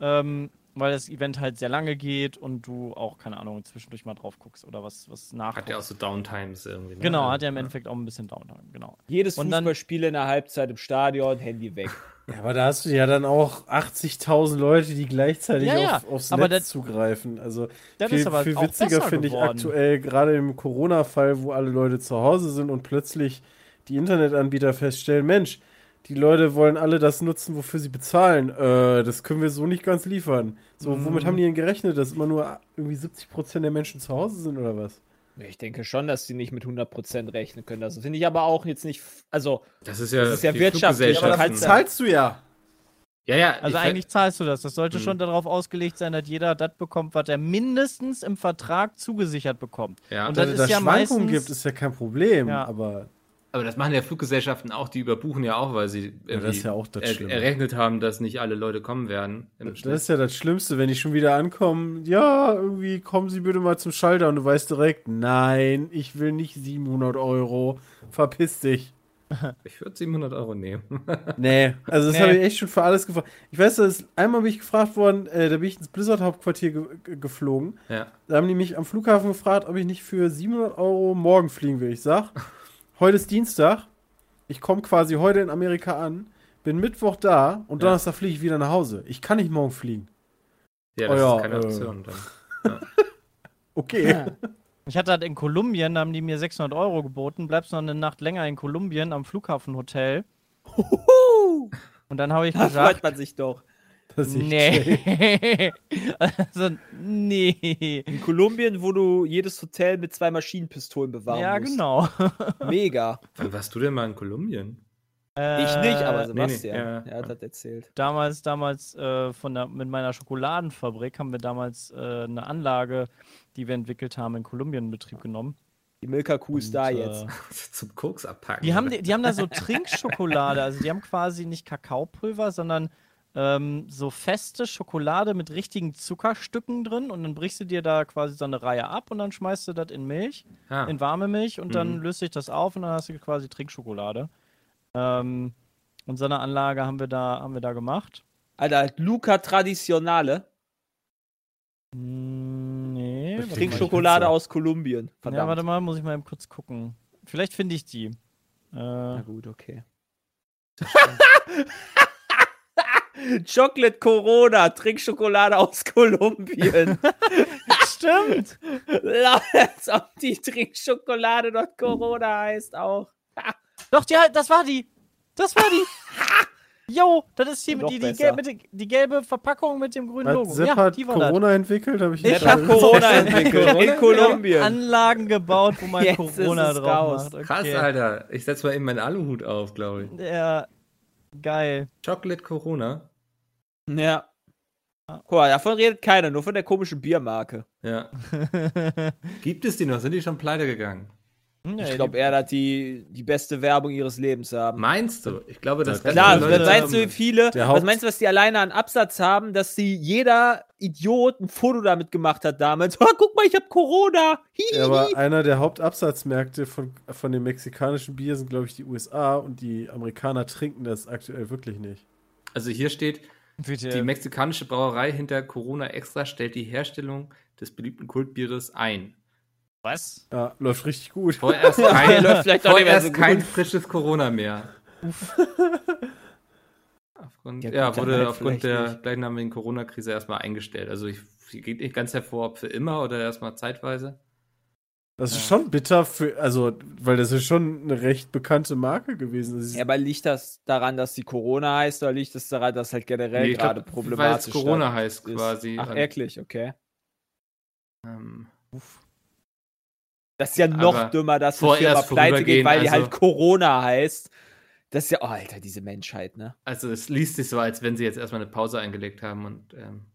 ähm, weil das Event halt sehr lange geht und du auch, keine Ahnung, zwischendurch mal drauf guckst oder was, was nach. Hat ja auch so Downtimes irgendwie. Ne? Genau, hat ja im Endeffekt auch ein bisschen Downtime, genau. Jedes und dann- Fußballspiel in der Halbzeit im Stadion, Handy weg. (laughs) Ja, aber da hast du ja dann auch 80.000 Leute, die gleichzeitig Ja, ja, auf, aufs aber Netz das- zugreifen. Also Das viel, ist aber viel witziger finde ich aktuell, gerade im Corona-Fall, wo alle Leute zu Hause sind und plötzlich die Internetanbieter feststellen, Mensch, die Leute wollen alle das nutzen, wofür sie bezahlen. Äh, das können wir so nicht ganz liefern. So, womit Mhm. haben die denn gerechnet, dass immer nur irgendwie 70% der Menschen zu Hause sind oder was? Ich denke schon, dass die nicht mit 100% rechnen können. Das finde ich aber auch jetzt nicht. Also, Das ist ja, Das ist ja wirtschaftlich, aber das zahlst du ja. Ja, ja. Also ich- eigentlich zahlst du das. Das sollte Hm. schon darauf ausgelegt sein, dass jeder das bekommt, was er mindestens im Vertrag zugesichert bekommt. Ja. Und Dass das es ist da ja Schwankungen meistens- gibt, ist ja kein Problem. Ja. Aber Aber das machen ja Fluggesellschaften auch, die überbuchen ja auch, weil sie Ja, das ist ja auch das er, Schlimme. errechnet haben, dass nicht alle Leute kommen werden. das Schnitt. ist ja das Schlimmste, wenn die schon wieder ankommen. Ja, irgendwie kommen Sie bitte mal zum Schalter und du weißt direkt, nein, ich will nicht 700 Euro. Verpiss dich. (laughs) Ich würde 700 Euro nehmen. (laughs) Nee, also das Nee. habe ich echt schon für alles gefragt. Ich weiß, dass einmal bin ich gefragt worden, äh, da bin ich ins Blizzard-Hauptquartier ge ge geflogen. ja. Da haben die mich am Flughafen gefragt, ob ich nicht für 700 Euro morgen fliegen will. Ich sag, heute ist Dienstag. Ich komme quasi heute in Amerika an, bin Mittwoch da und Ja. Donnerstag fliege ich wieder nach Hause. Ich kann nicht morgen fliegen. Ja, das Oh ja, ist keine äh. Option dann. (laughs) Okay. Ich hatte das in Kolumbien, da haben die mir 600 Euro geboten. Bleibst noch eine Nacht länger in Kolumbien am Flughafenhotel. Huhu, Und dann habe ich da freut gesagt, man sich doch. Das ist echt nee. (laughs) also, nee. In Kolumbien, wo du jedes Hotel mit zwei Maschinenpistolen bewahren Ja, musst. genau. (laughs) Mega. Wann warst du denn mal in Kolumbien? Ich nicht, aber Äh, nee, nee, Sebastian. ja. Er hat das erzählt. damals, damals äh, von der, mit meiner Schokoladenfabrik haben wir damals äh, eine Anlage, die wir entwickelt haben, in Kolumbien in Betrieb genommen. Die Milka-Kuh ist da Und, jetzt. Äh, (laughs) Zum Koks abpacken. die, haben, die, die haben da so Trinkschokolade, also die haben quasi nicht Kakaopulver, sondern ähm, so feste Schokolade mit richtigen Zuckerstücken drin und dann brichst du dir da quasi so eine Reihe ab und dann schmeißt du das in Milch, ah, in warme Milch und dann Mhm. löst sich das auf und dann hast du quasi Trinkschokolade. Ähm, und so eine Anlage haben wir da, haben wir da gemacht. Alter, Luca Traditionale. Mm, Nee. Trinkschokolade aus Kolumbien. Verdammt. Ja, warte mal, muss ich mal eben kurz gucken. Vielleicht finde ich die. Na Äh, gut, okay. (laughs) (laughs) Chocolate Corona, Trinkschokolade aus Kolumbien. (laughs) stimmt! Als ob die Trinkschokolade dort Corona heißt auch. Doch, die, das war die! Das war die! (laughs) Jo, das ist hier die, die, besser. gel mit, die, gelbe Verpackung mit dem grünen Logo. Sepp Ja, hat die war Corona entwickelt, habe ich Ich Ich nicht hab verstanden. (laughs) Corona entwickelt in das. Kolumbien. Anlagen gebaut, wo man Jetzt ist Corona es drauf raus. macht. Okay. Krass, Alter. Ich setze mal eben meinen Aluhut auf, glaube ich. Ja, geil. Chocolate Corona. Ja. Guck mal, davon redet keiner, nur von der komischen Biermarke. Ja. (laughs) Gibt es die noch? Sind die schon pleite gegangen? Ich glaube eher, dass die die beste Werbung ihres Lebens haben. Meinst du? Ich glaube, das Ja, Klar, Leute, was meinst du, wie viele? der Was meinst du, was die alleine an Absatz haben, dass sie jeder Idiot ein Foto damit gemacht hat damals? Oh, (laughs) guck mal, ich habe Corona. Ja, aber einer der Hauptabsatzmärkte von, von dem mexikanischen Bier sind, glaube ich, die USA und die Amerikaner trinken das aktuell wirklich nicht. Also hier steht, Bitte. die mexikanische Brauerei hinter Corona Extra stellt die Herstellung des beliebten Kultbieres ein. Was? Ja, läuft richtig gut. Vorerst Ja, kein, läuft vielleicht auch vorerst so kein frisches Corona mehr. Aufgrund, Ja, ja, wurde halt aufgrund vielleicht der nicht. gleichnamigen Corona-Krise erstmal eingestellt. Also ich, sie geht nicht ganz hervor, ob für immer oder erstmal zeitweise. Das ist schon bitter für, also, weil das ist schon eine recht bekannte Marke gewesen. Das ist, Ja, aber liegt das daran, dass die Corona heißt, oder liegt es daran, dass halt generell Nee, ich gerade glaub, problematisch Weil es Corona heißt ist? quasi. Ach, wirklich, okay. ähm, Das ist ja noch Aber dümmer, dass eine Firma pleite geht, weil die vorübergehend, halt Corona heißt. Das ist ja, oh, Alter, diese Menschheit, ne? also es liest sich so, als wenn sie jetzt erstmal eine Pause eingelegt haben und ähm,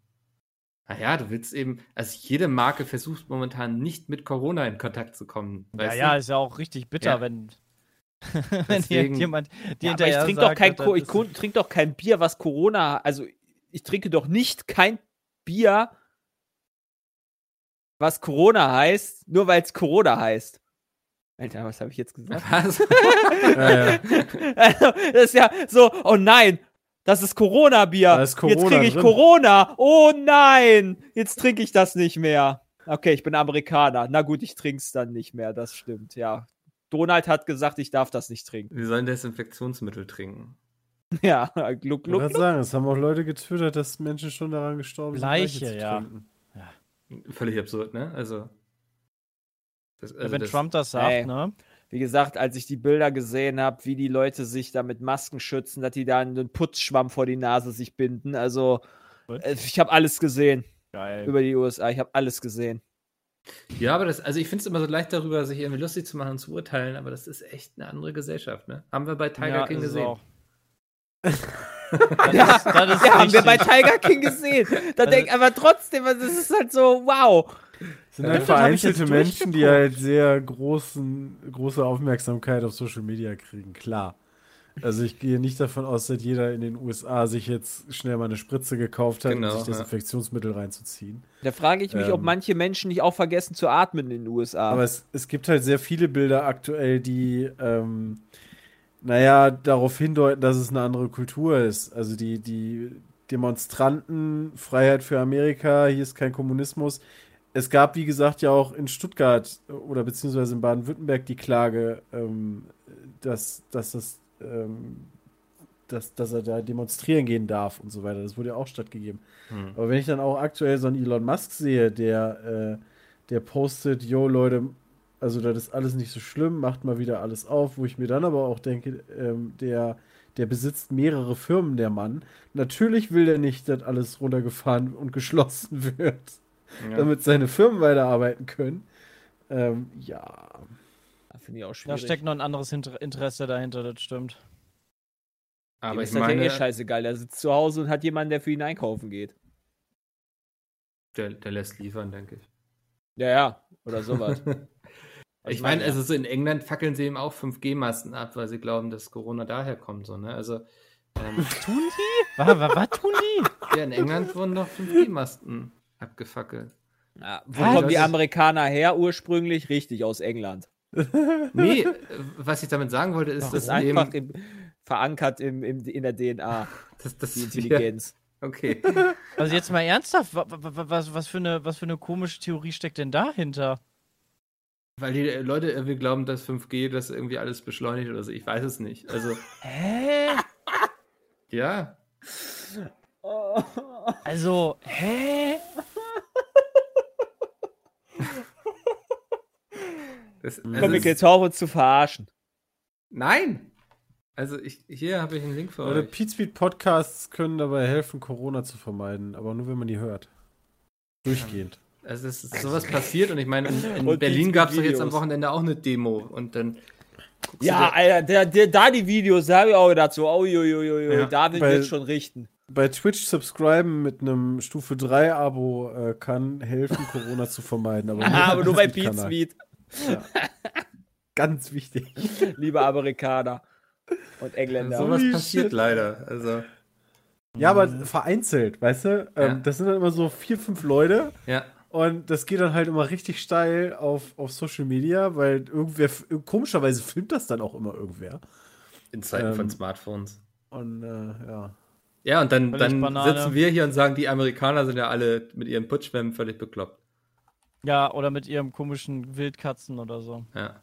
naja, du willst eben, also jede Marke versucht momentan nicht mit Corona in Kontakt zu kommen. Ja, weißt ja, du? ist ja auch richtig bitter, Ja. wenn, (laughs) wenn Deswegen- jemand dir Ja, aber ich hinterher trinke doch, kein, ich trink doch kein Bier, was Corona, also ich trinke doch nicht kein Bier, was Corona heißt, nur weil es Corona heißt. Alter, was habe ich jetzt gesagt? Was? ja, (laughs) ja. Also, das ist ja so, oh nein, das ist Corona-Bier. Da ist Jetzt kriege ich drin. Corona. Oh nein, jetzt trinke ich das nicht mehr. Okay, ich bin Amerikaner. Na gut, ich trinke es dann nicht mehr. Das stimmt, ja. Donald hat gesagt, ich darf das nicht trinken. Wir sollen Desinfektionsmittel trinken. (laughs) Ja, gluck, Ich gluck, wollte gluck. sagen, es haben auch Leute getwittert, dass Menschen schon daran gestorben sind, Leiche, ja. trinken. Völlig absurd, ne? Also. Das, also wenn das, Trump das sagt, Ey. ne? Wie gesagt, als ich die Bilder gesehen habe, wie die Leute sich da mit Masken schützen, dass die da einen Putzschwamm vor die Nase sich binden. Also, Was? äh, ich habe alles gesehen Geil. über die USA. Ich habe alles gesehen. Ja, aber das, also ich finde es immer so leicht darüber, sich irgendwie lustig zu machen und zu urteilen, aber das ist echt eine andere Gesellschaft, ne? Haben wir bei Tiger King ist es gesehen. (laughs) (laughs) Ja, das ist ja haben wir bei. Tiger King gesehen. Da Also- denk aber trotzdem, das ist halt so, wow. Es sind Ja, halt das ich jetzt vereinzelte Menschen, die halt sehr großen, große Aufmerksamkeit auf Social Media kriegen, klar. Also ich gehe nicht davon aus, dass jeder in den USA sich jetzt schnell mal eine Spritze gekauft hat, Genau, um sich ja. Desinfektionsmittel reinzuziehen. Da frage ich mich, ob Ähm. manche Menschen nicht auch vergessen zu atmen in den USA. Aber es, es gibt halt sehr viele Bilder aktuell, die, ähm, naja, darauf hindeuten, dass es eine andere Kultur ist. Also die, die Demonstranten, Freiheit für Amerika, hier ist kein Kommunismus. Es gab, wie gesagt, ja auch in Stuttgart oder beziehungsweise in Baden-Württemberg die Klage, ähm, dass, dass, das, ähm, dass, dass er da demonstrieren gehen darf und so weiter. Das wurde ja auch stattgegeben. Hm. Aber wenn ich dann auch aktuell so einen Elon Musk sehe, der, äh, der postet, yo Leute, also das ist alles nicht so schlimm, macht mal wieder alles auf, wo ich mir dann aber auch denke, ähm, der, der besitzt mehrere Firmen, der Mann. Natürlich will der nicht, dass alles runtergefahren und geschlossen (laughs) wird, Ja. damit seine Firmen weiterarbeiten können. Ähm, ja. Finde ich auch Da schwierig. steckt noch ein anderes Inter Interesse dahinter, das stimmt. Aber Dem ich ist das ja meine, eh scheißegal. Der sitzt zu Hause und hat jemanden, der für ihn einkaufen geht. der, der lässt liefern, denke ich. Ja, ja. Oder sowas. (laughs) Ich meine, also so in England fackeln sie eben auch 5G-Masten ab, weil sie glauben, dass Corona daher kommt. So, ne? Also ähm, Tun die? Was, was, was tun die? (laughs) ja, in England wurden doch 5G-Masten abgefackelt. Ja, wo Was? kommen die Amerikaner her ursprünglich? Richtig, aus England. (laughs) Nee, äh, was ich damit sagen wollte, ist, Das dass ist einfach eben, im, verankert im, im, in der DNA, dass, (laughs) dass die Intelligenz. Okay. Also jetzt mal ernsthaft, wa- wa- wa- was, was, für eine, was für eine komische Theorie steckt denn dahinter? Weil die Leute irgendwie glauben, dass 5G das irgendwie alles beschleunigt oder so. Ich weiß es nicht. Also, (laughs) Hä? ja. Also, hä? Das, also Komm, jetzt auf uns zu verarschen. Nein! Also, ich, hier habe ich einen Link für Leute, euch. Pete Speed Podcasts können dabei helfen, Corona zu vermeiden, aber nur wenn man die hört. Durchgehend. Also, es ist sowas (laughs) passiert und ich meine, in, in Berlin gab es doch jetzt am. Wochenende auch eine Demo und dann. Ja, Alter, der, der, da die Videos, da habe ich auch gedacht, so, oh, jo, jo, jo, jo, Ja, da will ich schon richten. Bei Twitch subscriben mit einem Stufe 3 Abo äh, kann helfen, Corona zu vermeiden. Aber, (laughs) aber nur bei Pete Meet, (laughs) Ganz wichtig. liebe Amerikaner und Engländer. sowas Holy passiert shit. leider. Also, Ja, aber vereinzelt, weißt du? Ähm, Ja. Das sind dann immer so vier, fünf Leute ja. Und das geht dann halt immer richtig steil auf, auf Social Media, weil irgendwer, komischerweise filmt das dann auch immer irgendwer. In Zeiten Ähm, von Smartphones. Und äh, ja. Ja, und dann, Völlig dann sitzen wir hier und sagen, die Amerikaner sind ja alle mit ihren Putschwämmen völlig bekloppt. Ja, oder mit ihrem komischen Wildkatzen oder so. Ja.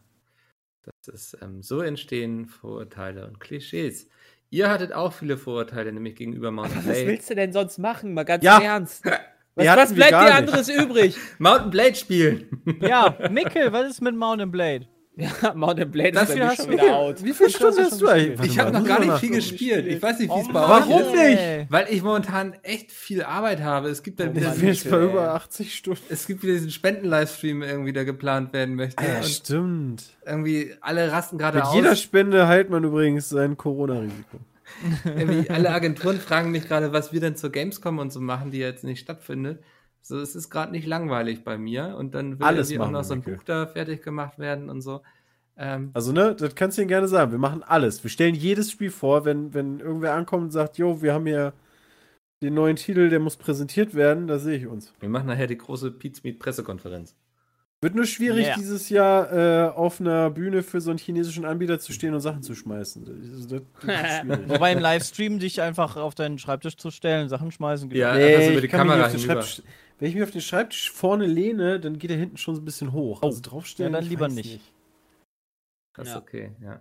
Das ist, ähm, so entstehen Vorurteile und Klischees. Ihr hattet auch viele Vorurteile, nämlich gegenüber Mountain Was willst du denn sonst machen? Mal ganz Ja. Ernst. (laughs) Was, was bleibt dir nicht. anderes übrig? (laughs) Mountain Blade spielen! Ja, Mickel, was ist mit Mountain Blade? (laughs) Ja, Mountain Blade Das ist bei hast schon du wieder out. Wie viele Ich Stunden hast schon du eigentlich? gespielt. Ich habe noch gar nicht viel gespielt. gespielt. Ich weiß nicht, wie es bei Mann, euch Warum ist. nicht? ey. Weil ich momentan echt viel Arbeit habe. Es gibt dann wieder, Ich bin jetzt bei über 80 Stunden. es gibt wieder diesen Spenden-Livestream irgendwie, der geplant werden möchte. Ja, stimmt. irgendwie alle rasten gerade Mit aus. jeder Spende heilt man übrigens sein Corona-Risiko. Alle Agenturen fragen mich gerade, was wir denn zur Gamescom und so machen, die jetzt nicht stattfindet. So, es ist gerade nicht langweilig bei mir und dann will Alles irgendwie auch machen noch wir, so ein Mikkel. Buch da fertig gemacht werden und so. Ähm, Also, ne, das kannst du ihnen gerne sagen. Wir machen alles. Wir stellen jedes Spiel vor, wenn, wenn irgendwer ankommt und sagt, jo, wir haben hier den neuen Titel, der muss präsentiert werden, da sehe ich uns. wir machen nachher die große Pete's Meet Pressekonferenz. Wird nur schwierig, Ja. dieses Jahr äh, auf einer Bühne für so einen chinesischen Anbieter zu stehen und Sachen zu schmeißen. Das, das, (laughs) das ist schwierig. Wobei im Livestream dich einfach auf deinen Schreibtisch zu stellen, Sachen schmeißen geht. Ja, Nee, einfach so über die Kamera hinüber. Schreibtisch, wenn ich mich auf den Schreibtisch vorne lehne, dann geht er hinten schon so ein bisschen hoch. Also draufstellen. Ja, dann lieber weiß nicht. Das ist Ja. okay, ja.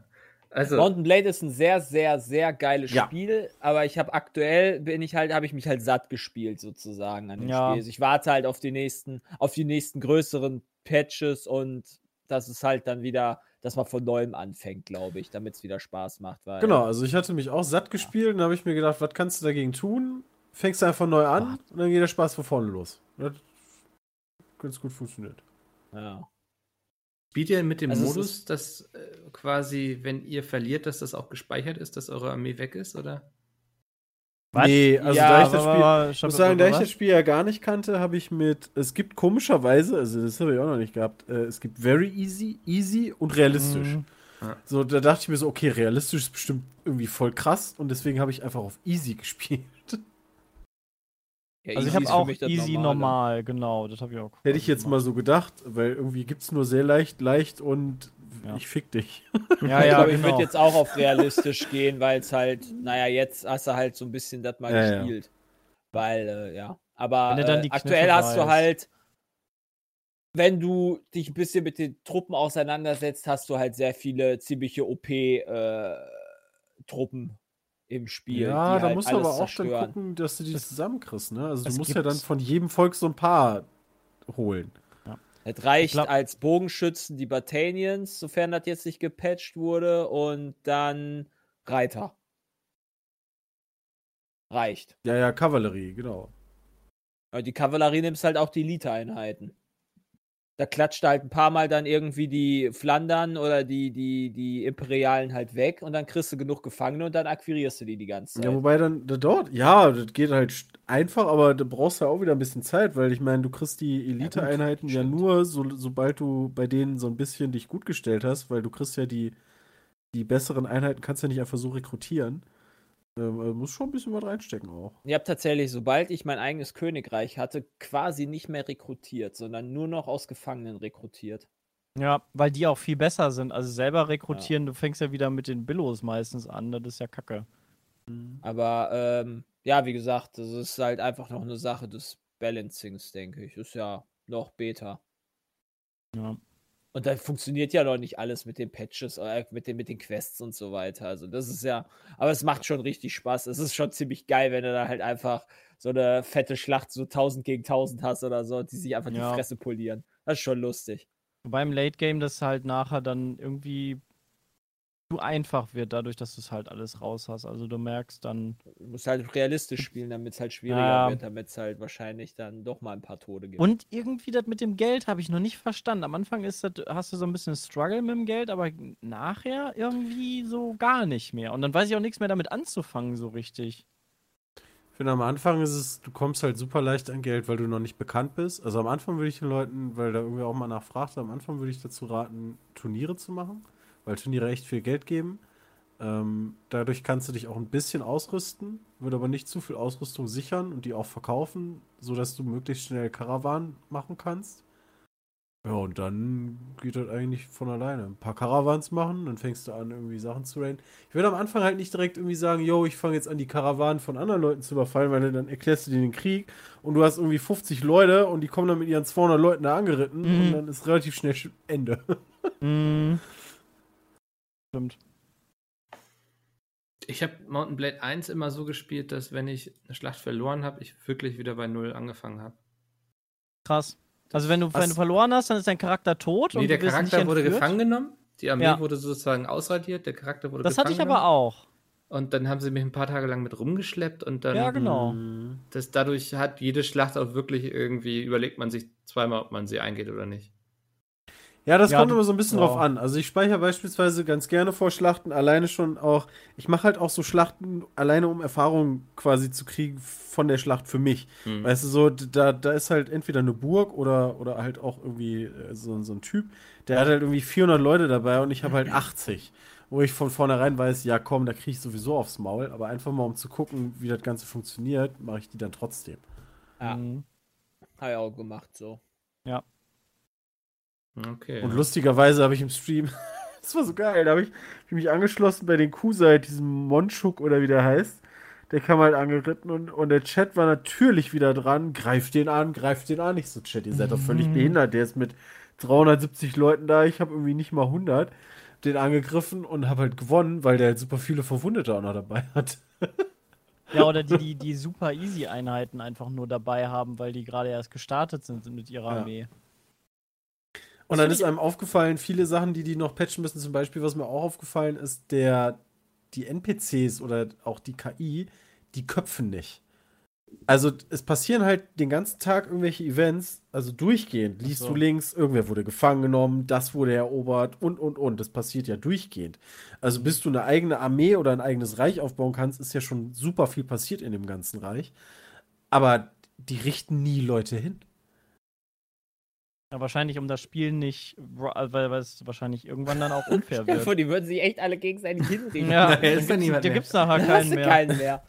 Also, Mountain Blade ist ein sehr, sehr, sehr geiles Ja. Spiel, aber ich habe aktuell bin ich halt, habe ich mich halt satt gespielt sozusagen an dem Ja. Spiel. Also ich warte halt auf die nächsten, auf die nächsten größeren Patches und das ist halt dann wieder, dass man von neuem anfängt, glaube ich, damit es wieder Spaß macht. Weil, Genau, also ich hatte mich auch satt gespielt und da habe ich mir gedacht, was kannst du dagegen tun? Fängst du einfach neu an und dann geht der Spaß von vorne los. Das ganz gut funktioniert. Ja. Spielt ihr mit dem Also Modus, dass äh, quasi, wenn ihr verliert, dass das auch gespeichert ist, dass eure Armee weg ist, oder? Was? Nee, also Ja, da ich das Spiel, ich muss sagen, da ich das Spiel ja gar nicht kannte, habe ich mit, es gibt komischerweise, also das habe ich auch noch nicht gehabt, äh, es gibt very easy, easy und realistisch. Mhm. So, da dachte ich mir so, okay, realistisch ist bestimmt irgendwie voll krass und deswegen habe ich einfach auf easy (laughs) gespielt. Ja, Also ich easy habe auch easy Normale. normal, genau, das habe ich auch. Hätte ich jetzt mal so gedacht, weil irgendwie gibt es nur sehr leicht, leicht und Ja. ich fick dich. Ja, (laughs) ich ja, glaube, ich genau. würde jetzt auch auf realistisch gehen, weil es halt, naja, jetzt hast du halt so ein bisschen das mal Ja, ja. gespielt. Weil, äh, ja. Aber dann äh, die aktuell hast du halt, wenn du dich ein bisschen mit den Truppen auseinandersetzt, hast du halt sehr viele ziemliche OP-Truppen im Spiel. ja, die da halt musst du aber auch dann zerstören. gucken, dass du die zusammenkriegst, ne? Also du es musst ja dann von jedem Volk so ein paar holen. Es reicht glaub- als Bogenschützen die Batanians, sofern das jetzt nicht gepatcht wurde, und dann Reiter. Reicht. Ja, ja, Kavallerie, genau. Aber die Kavallerie nimmst halt auch die Elite-Einheiten. Da klatscht halt ein paar Mal dann irgendwie die Flandern oder die, die, die Imperialen halt weg und dann kriegst du genug Gefangene und dann akquirierst du die die ganze Zeit. Ja, wobei dann da dort, ja, das geht halt einfach, aber da brauchst du ja auch wieder ein bisschen Zeit, weil ich meine, du kriegst die Elite-Einheiten ja, stimmt. nur, so, sobald du bei denen so ein bisschen dich gut gestellt hast, weil du kriegst ja die, die besseren Einheiten, kannst ja nicht einfach so rekrutieren. Ähm, also muss schon ein bisschen was reinstecken auch. Ich habe tatsächlich, sobald ich mein eigenes Königreich hatte, quasi nicht mehr rekrutiert, sondern nur noch aus Gefangenen rekrutiert. Ja, weil die auch viel besser sind. Also selber rekrutieren, du fängst ja wieder mit den Billos meistens an, das ist ja kacke. Aber ähm, ja, wie gesagt, das ist halt einfach noch eine Sache des Balancings, denke ich. Ist ja noch Beta. Ja. Und da funktioniert ja noch nicht alles mit den Patches, äh, mit, den, mit den Quests und so weiter. Also das ist ja, aber es macht schon richtig Spaß. Es ist schon ziemlich geil, wenn du da halt einfach so eine fette Schlacht, so 1000 gegen 1000 hast oder so, die sich einfach Ja. die Fresse polieren. Das ist schon lustig. Wobei im Late Game das halt nachher dann irgendwie zu einfach wird, dadurch, dass du es halt alles raus hast. Also du merkst dann, Du musst halt realistisch spielen, damit es halt schwieriger Ja. wird, damit es halt wahrscheinlich dann doch mal ein paar Tode gibt. Und irgendwie das mit dem Geld habe ich noch nicht verstanden. Am Anfang ist das, hast du so ein bisschen Struggle mit dem Geld, aber nachher irgendwie so gar nicht mehr. Und dann weiß ich auch nichts mehr damit anzufangen, so richtig. Ich finde, am Anfang ist es, du kommst halt super leicht an Geld, weil du noch nicht bekannt bist. Also am Anfang würde ich den Leuten, weil da irgendwie auch mal nachfragte, am Anfang würde ich dazu raten, Turniere zu machen, weil Turniere echt viel Geld geben. Ähm, dadurch kannst du dich auch ein bisschen ausrüsten, würde aber nicht zu viel Ausrüstung sichern und die auch verkaufen, sodass du möglichst schnell Karawan machen kannst. Ja, und dann geht das eigentlich von alleine. Ein paar Karawans machen, dann fängst du an, irgendwie Sachen zu raiden. Ich würde am Anfang halt nicht direkt irgendwie sagen, yo, ich fange jetzt an, die Karawanen von anderen Leuten zu überfallen, weil dann erklärst du dir den Krieg und du hast irgendwie 50 Leute und die kommen dann mit ihren 200 Leuten da angeritten Mhm. und dann ist relativ schnell sch- Ende. Mhm. Stimmt. Ich habe Mountain Blade 1 immer so gespielt, dass wenn ich eine Schlacht verloren habe, ich wirklich wieder bei Null angefangen habe. Krass. Also wenn du, Was- wenn du verloren hast, dann ist dein Charakter tot Nee, und der du wirst nicht Charakter wurde gefangen genommen, die Armee Ja. wurde sozusagen ausradiert, der Charakter wurde Das hatte gefangen ich aber auch. Und dann haben sie mich ein paar Tage lang mit rumgeschleppt und dann Ja, genau. Mhm. das, dadurch hat jede Schlacht auch wirklich irgendwie, überlegt man sich zweimal, ob man sie eingeht oder nicht. Ja, das Ja, kommt immer so ein bisschen ja. drauf an. Also ich speichere beispielsweise ganz gerne vor Schlachten alleine schon auch. Ich mache halt auch so Schlachten alleine, um Erfahrung quasi zu kriegen von der Schlacht für mich. Hm. Weißt du, so, da, da ist halt entweder eine Burg oder, oder halt auch irgendwie äh, so, so ein Typ, der hat halt irgendwie 400 Leute dabei und ich habe halt (clears throat) 80. Wo ich von vornherein weiß, ja komm, da kriege ich sowieso aufs Maul, aber einfach mal um zu gucken, wie das Ganze funktioniert, mache ich die dann trotzdem. Ja. Mhm. Habe ich auch gemacht so. Okay. Und lustigerweise habe ich im Stream, (laughs) das war so geil, da habe ich, hab ich mich angeschlossen bei den Kusai, diesem Monchuk oder wie der heißt. Der kam halt angeritten und, und der Chat war natürlich wieder dran. Greift den an, greift den an. Ich so, Chat, ihr seid doch völlig Mhm. behindert. Der ist mit 370 Leuten da. Ich habe irgendwie nicht mal 100 den angegriffen und habe halt gewonnen, weil der halt super viele Verwundete auch noch dabei (laughs) hat. Ja, oder die, die, die super easy Einheiten einfach nur dabei haben, weil die gerade erst gestartet sind mit ihrer Ja. Und dann ist einem aufgefallen, viele Sachen, die die noch patchen müssen. Zum Beispiel, was mir auch aufgefallen ist, der, die NPCs oder auch die KI, die köpfen nicht. Also es passieren halt den ganzen Tag irgendwelche Events, also durchgehend. Liest so. du links, irgendwer wurde gefangen genommen, das wurde erobert und, und, und. Das passiert ja durchgehend. Also bis du eine eigene Armee oder ein eigenes Reich aufbauen kannst, ist ja schon super viel passiert in dem ganzen Reich. Aber die richten nie Leute hin. Ja, wahrscheinlich um das Spiel nicht, weil, weil es wahrscheinlich irgendwann dann auch (laughs) unfair Ja, wird. vor, die würden sich echt alle gegenseitig hinrichten. (laughs) Ja, ist dann da niemand gibt's, da gibt's nachher keinen mehr. keinen mehr.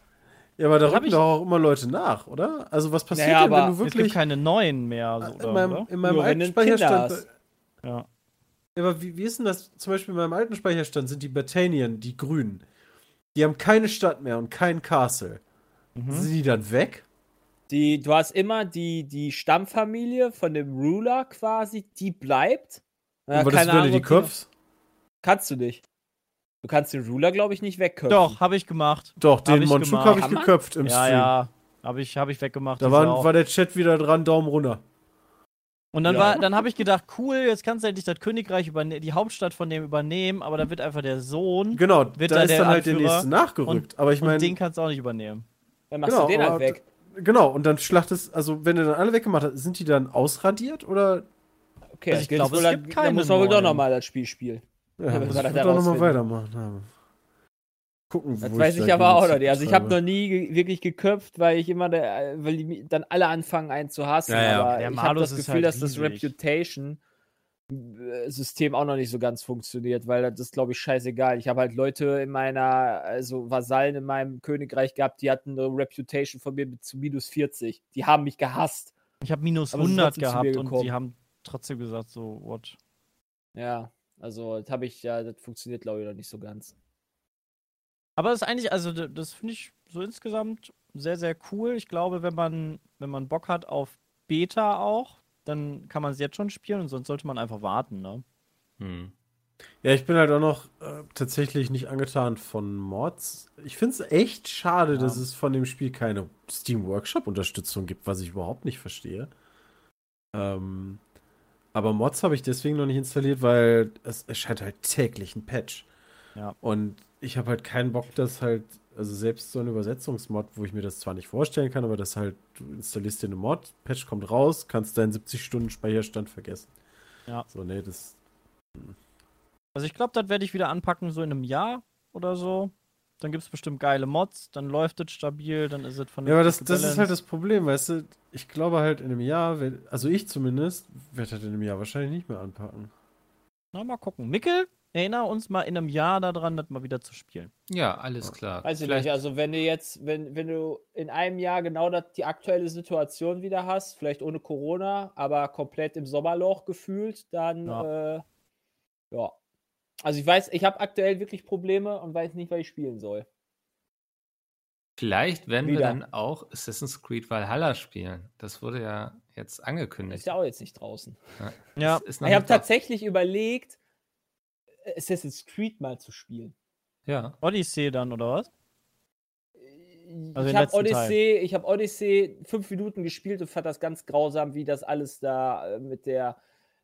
Ja, aber da rücken ich- doch auch immer Leute nach, oder? Also was passiert Naja, denn, wenn aber du Es gibt wirklich keine neuen mehr, so, in oder, meinem, oder? in meinem Nur wenn alten Speicherstand. Ja, aber wie, wie ist denn das? Zum Beispiel in meinem alten Speicherstand sind die Batanien, die Grünen. Die haben keine Stadt mehr und kein Castle. Mhm. Sind die dann weg? Die, du hast immer die, die Stammfamilie von dem Ruler quasi, die bleibt. Ja, und was ist, wenn du die köpfst? Kannst du nicht. Du kannst den Ruler, glaube ich, nicht wegköpfen. Doch, habe ich gemacht. Doch, Hab den ich Monchuk habe ich geköpft im Ja, Stream. ja. Habe ich, hab ich weggemacht. Da war, war der Chat wieder dran, Daumen runter. Und dann, Ja. war, dann habe ich gedacht, cool, jetzt kannst du endlich das Königreich übernehmen, die Hauptstadt von dem übernehmen, aber da wird einfach der Sohn Genau, Wird da da ist der dann halt der Anführer nächste nachgerückt. aber ich und meine, den kannst du auch nicht übernehmen. Dann machst genau, du den aber- halt weg. Genau, und dann schlachtest, also wenn du dann alle weggemacht hast, sind die dann ausradiert oder? Okay, Also das ich glaube, es dann, gibt dann muss man wohl doch nochmal das Spiel spielen. Ja, Ja, das doch nochmal weitermachen. haben. Gucken, Das weiß da ich aber auch noch nicht. Also ich habe noch nie ge wirklich geköpft, weil ich immer, der, weil die dann alle anfangen einen zu hassen. Ja, ja. Aber Der ich habe das ist Gefühl, halt dass das riesig. Reputation-System auch noch nicht so ganz funktioniert, weil das ist, glaube ich, scheißegal. Ich habe halt Leute in meiner, also Vasallen in meinem Königreich gehabt, die hatten eine Reputation von mir mit zu minus 40. Die haben mich gehasst. Ich habe minus Aber sie sind 100 trotzdem zu gehabt und die haben trotzdem gesagt, so, what? Ja, also das habe ich, ja, das funktioniert, glaube ich, noch nicht so ganz. Aber das ist eigentlich, also das finde ich so insgesamt sehr, sehr cool. Ich glaube, wenn man, wenn man Bock hat auf Beta auch, dann kann man es jetzt schon spielen und sonst sollte man einfach warten, ne? Hm. Ja, ich bin halt auch noch äh, tatsächlich nicht angetan von Mods. Ich finde es echt schade, Ja. dass es von dem Spiel keine Steam Workshop-Unterstützung gibt, was ich überhaupt nicht verstehe. Ähm, aber Mods habe ich deswegen noch nicht installiert, weil es erscheint halt täglich ein Patch. Ja. Und ich habe halt keinen Bock, dass halt, also selbst so ein Übersetzungsmod, wo ich mir das zwar nicht vorstellen kann, aber das halt, du installierst dir eine Mod, Patch kommt raus, kannst deinen 70 Stunden Speicherstand vergessen. Ja. So, nee, das. Also ich glaube, das werde ich wieder anpacken, so in einem Jahr oder so. Dann gibt es bestimmt geile Mods, dann läuft es stabil, dann ist es von Ja, aber das, das ist halt das Problem, weißt du? Ich glaube halt in einem Jahr, also ich zumindest, werde halt in einem Jahr wahrscheinlich nicht mehr anpacken. Na, mal gucken. Mickel, erinnere uns mal in einem Jahr daran, das mal wieder zu spielen. Ja, alles klar. Weiß ich Vielleicht- nicht, also wenn du jetzt, wenn, wenn du in einem Jahr genau das, die aktuelle Situation wieder hast, vielleicht ohne Corona, aber komplett im Sommerloch gefühlt, dann ja. Äh, ja. Also ich weiß, ich habe aktuell wirklich Probleme und weiß nicht, was ich spielen soll. Vielleicht werden wir Wieder. dann auch Assassin's Creed Valhalla spielen. Das wurde ja jetzt angekündigt. Ist ja auch jetzt nicht draußen. Ja. Ist- ist noch Ich habe tatsächlich überlegt, Assassin's Creed mal zu spielen. Ja. Odyssey dann, oder was? Also den ich habe letzten Teil. Odyssey, ich habe Odyssey fünf Minuten gespielt und fand das ganz grausam, wie das alles da äh, mit der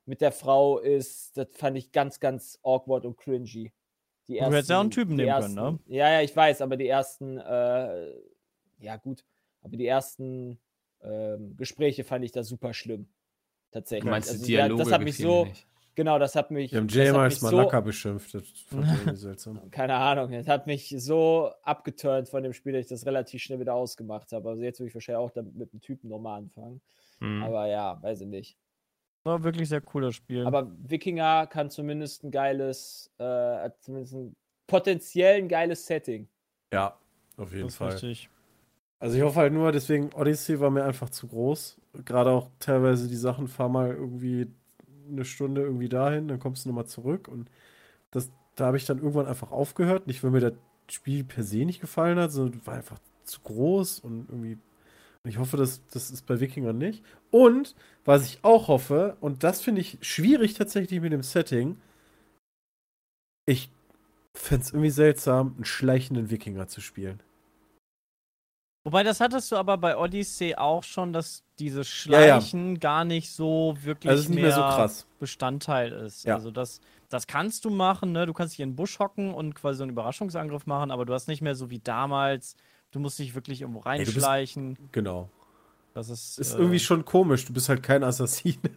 mit der Frau ist. Das fand ich ganz, ganz awkward und cringy. Die Du hättest ja auch einen Typen die nehmen ersten, können, ne? Ja, ja, ich weiß, aber die ersten, äh, ja gut, aber die ersten ähm, Gespräche fand ich da super schlimm. Tatsächlich. Du meinst die Also, Dialoge das hat mich so, nicht. Genau, das hat mich. Wir haben Jay mal als so- Malaka beschimpft. Das fand (laughs) seltsam. keine Ahnung, das hat mich so abgeturnt von dem Spiel, dass ich das relativ schnell wieder ausgemacht habe. Also jetzt würde ich wahrscheinlich auch damit mit dem Typen nochmal anfangen. Hm. Aber ja, weiß ich nicht. War wirklich sehr cooles Spiel. Aber Wikinger kann zumindest ein geiles, äh, hat zumindest ein potenziell ein geiles Setting. Ja, auf jeden das ist Fall. richtig. Also ich hoffe halt nur, deswegen Odyssey war mir einfach zu groß. Gerade auch teilweise die Sachen, fahr mal irgendwie eine Stunde irgendwie dahin, dann kommst du nochmal zurück und das, da habe ich dann irgendwann einfach aufgehört. Nicht, weil mir das Spiel per se nicht gefallen hat, sondern war einfach zu groß und irgendwie. Ich hoffe, dass das ist bei Wikingern nicht. Und was ich auch hoffe, und das finde ich schwierig tatsächlich mit dem Setting, ich fände es irgendwie seltsam, einen schleichenden Wikinger zu spielen. Wobei, das hattest du aber bei Odyssey auch schon, dass dieses Ja, ja. Schleichen gar nicht so wirklich Also nicht mehr so krass. Bestandteil ist. Ja. Also das, das kannst du machen, ne? Du kannst dich in den Busch hocken und quasi so einen Überraschungsangriff machen, aber du hast nicht mehr so wie damals. Du musst dich wirklich irgendwo du bist- reinschleichen. Genau. das ist, Ist äh, irgendwie schon komisch. Du bist halt kein Assassin. (laughs)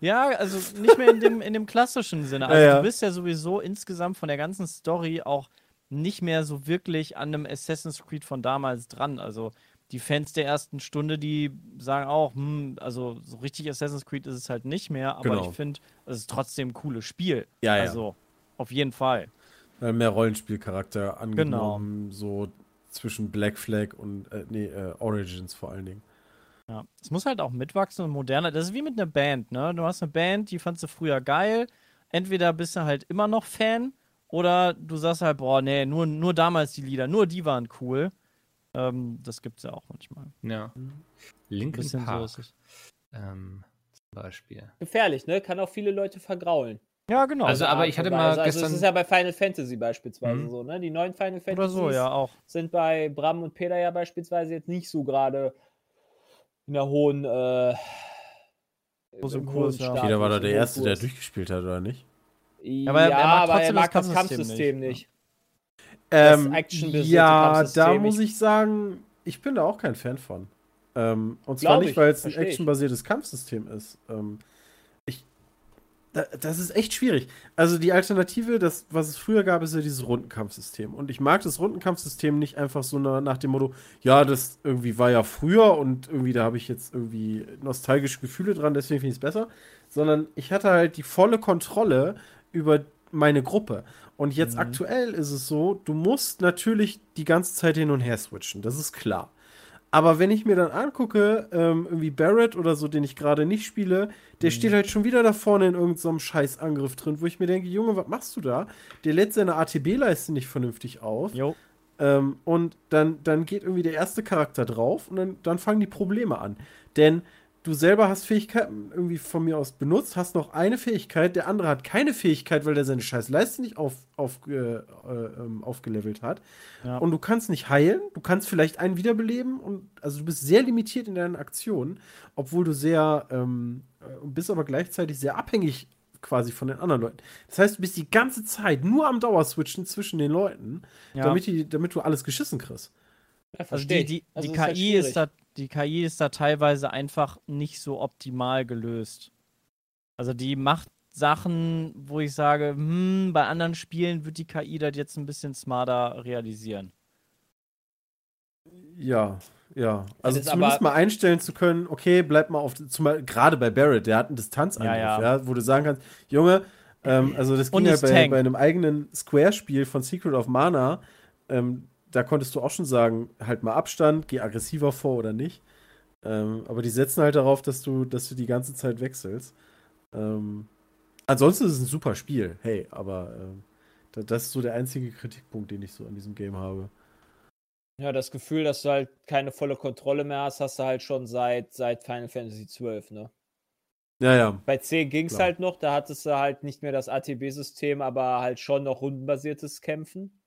Ja, also nicht mehr in dem, in dem klassischen Sinne. Also Ja, ja. du bist ja sowieso insgesamt von der ganzen Story auch nicht mehr so wirklich an einem Assassin's Creed von damals dran. Also die Fans der ersten Stunde, die sagen auch, hm, also so richtig Assassin's Creed ist es halt nicht mehr, aber Genau. ich finde, es ist trotzdem ein cooles Spiel. Ja, ja. Also auf jeden Fall. Äh, mehr Rollenspielcharakter angenommen, Genau. so zwischen Black Flag und äh, nee, äh, Origins vor allen Dingen. Ja. Es muss halt auch mitwachsen und moderner. Das ist wie mit einer Band, ne? Du hast eine Band, die fandst du früher geil. Entweder bist du halt immer noch Fan oder du sagst halt, boah, nee, nur, nur damals die Lieder, nur die waren cool. Ähm, das gibt's ja auch manchmal. Ja. Ein Linkin bisschen so Park ist es. ähm, zum Beispiel. Gefährlich, ne? Kann auch viele Leute vergraulen. Ja, genau. Also, aber ich hatte mal Also, gestern. das ist ja bei Final Fantasy beispielsweise Mhm. so, ne? Die neuen Final Fantasy so, ja, sind bei Bram und Peter ja beispielsweise jetzt nicht so gerade in der hohen äh, Großem im Kurs, ja. Jeder war da der Erste, der durchgespielt hat, oder nicht? Ja, aber er- er mag aber er trotzdem das mag das Kampfsystem Kampfsystem nicht. nicht. Ähm, actionbasierte ja, Kampfsystem, da muss ich- sagen, ich bin da auch kein Fan von. Ähm, und zwar Glaub nicht, ich, weil es ein actionbasiertes Kampfsystem ist. Ähm, ich, da, das ist echt schwierig. Also die Alternative, das, was es früher gab, ist ja dieses Rundenkampfsystem. Und ich mag das Rundenkampfsystem nicht einfach so na- nach dem Motto, ja, das irgendwie war ja früher und irgendwie da habe ich jetzt irgendwie nostalgische Gefühle dran, deswegen finde ich es besser. Sondern ich hatte halt die volle Kontrolle über meine Gruppe. Und jetzt aktuell ist es so, du musst natürlich die ganze Zeit hin und her switchen, das ist klar. Aber wenn ich mir dann angucke, ähm, irgendwie Barrett oder so, den ich gerade nicht spiele, der steht halt schon wieder da vorne in irgendeinem so Scheißangriff drin, wo ich mir denke, Junge, was machst du da? Der lädt seine ATB-Leiste nicht vernünftig auf. Jo. Ähm, und dann, dann geht irgendwie der erste Charakter drauf und dann, dann fangen die Probleme an. Denn du selber hast Fähigkeiten irgendwie von mir aus benutzt, hast noch eine Fähigkeit, der andere hat keine Fähigkeit, weil der seine scheiß Leiste nicht auf, auf, äh, äh, aufgelevelt hat. Ja. Und du kannst nicht heilen, du kannst vielleicht einen wiederbeleben und also du bist sehr limitiert in deinen Aktionen, obwohl du sehr ähm, äh, bist aber gleichzeitig sehr abhängig quasi von den anderen Leuten. Das heißt, du bist die ganze Zeit nur am Dauerswitchen zwischen den Leuten, Ja. damit, die, damit du alles geschissen kriegst. Ja, Also die, ich. die, Also die halt KI schwierig. ist da, die KI ist da teilweise einfach nicht so optimal gelöst. Also die macht Sachen, wo ich sage, hm, bei anderen Spielen wird die KI das jetzt ein bisschen smarter realisieren. Ja, ja. Also ist zumindest aber- mal einstellen zu können, okay, bleib mal auf, zumal gerade bei Barrett, der hat einen Distanzangriff, Ja, ja, ja. wo du sagen kannst, Junge, ähm, also das ging ja bei, bei einem eigenen Square-Spiel von Secret of Mana, ähm, da konntest du auch schon sagen, halt mal Abstand, geh aggressiver vor oder nicht. Ähm, aber die setzen halt darauf, dass du, dass du die ganze Zeit wechselst. Ähm, ansonsten ist es ein super Spiel, hey, aber da, das ist so der einzige Kritikpunkt, den ich so an diesem Game habe. Ja, das Gefühl, dass du halt keine volle Kontrolle mehr hast, hast du halt schon seit, seit Final Fantasy XII, ne? Ja, ja. Bei 10 ging es halt noch, da hattest du halt nicht mehr das ATB-System, aber halt schon noch rundenbasiertes Kämpfen.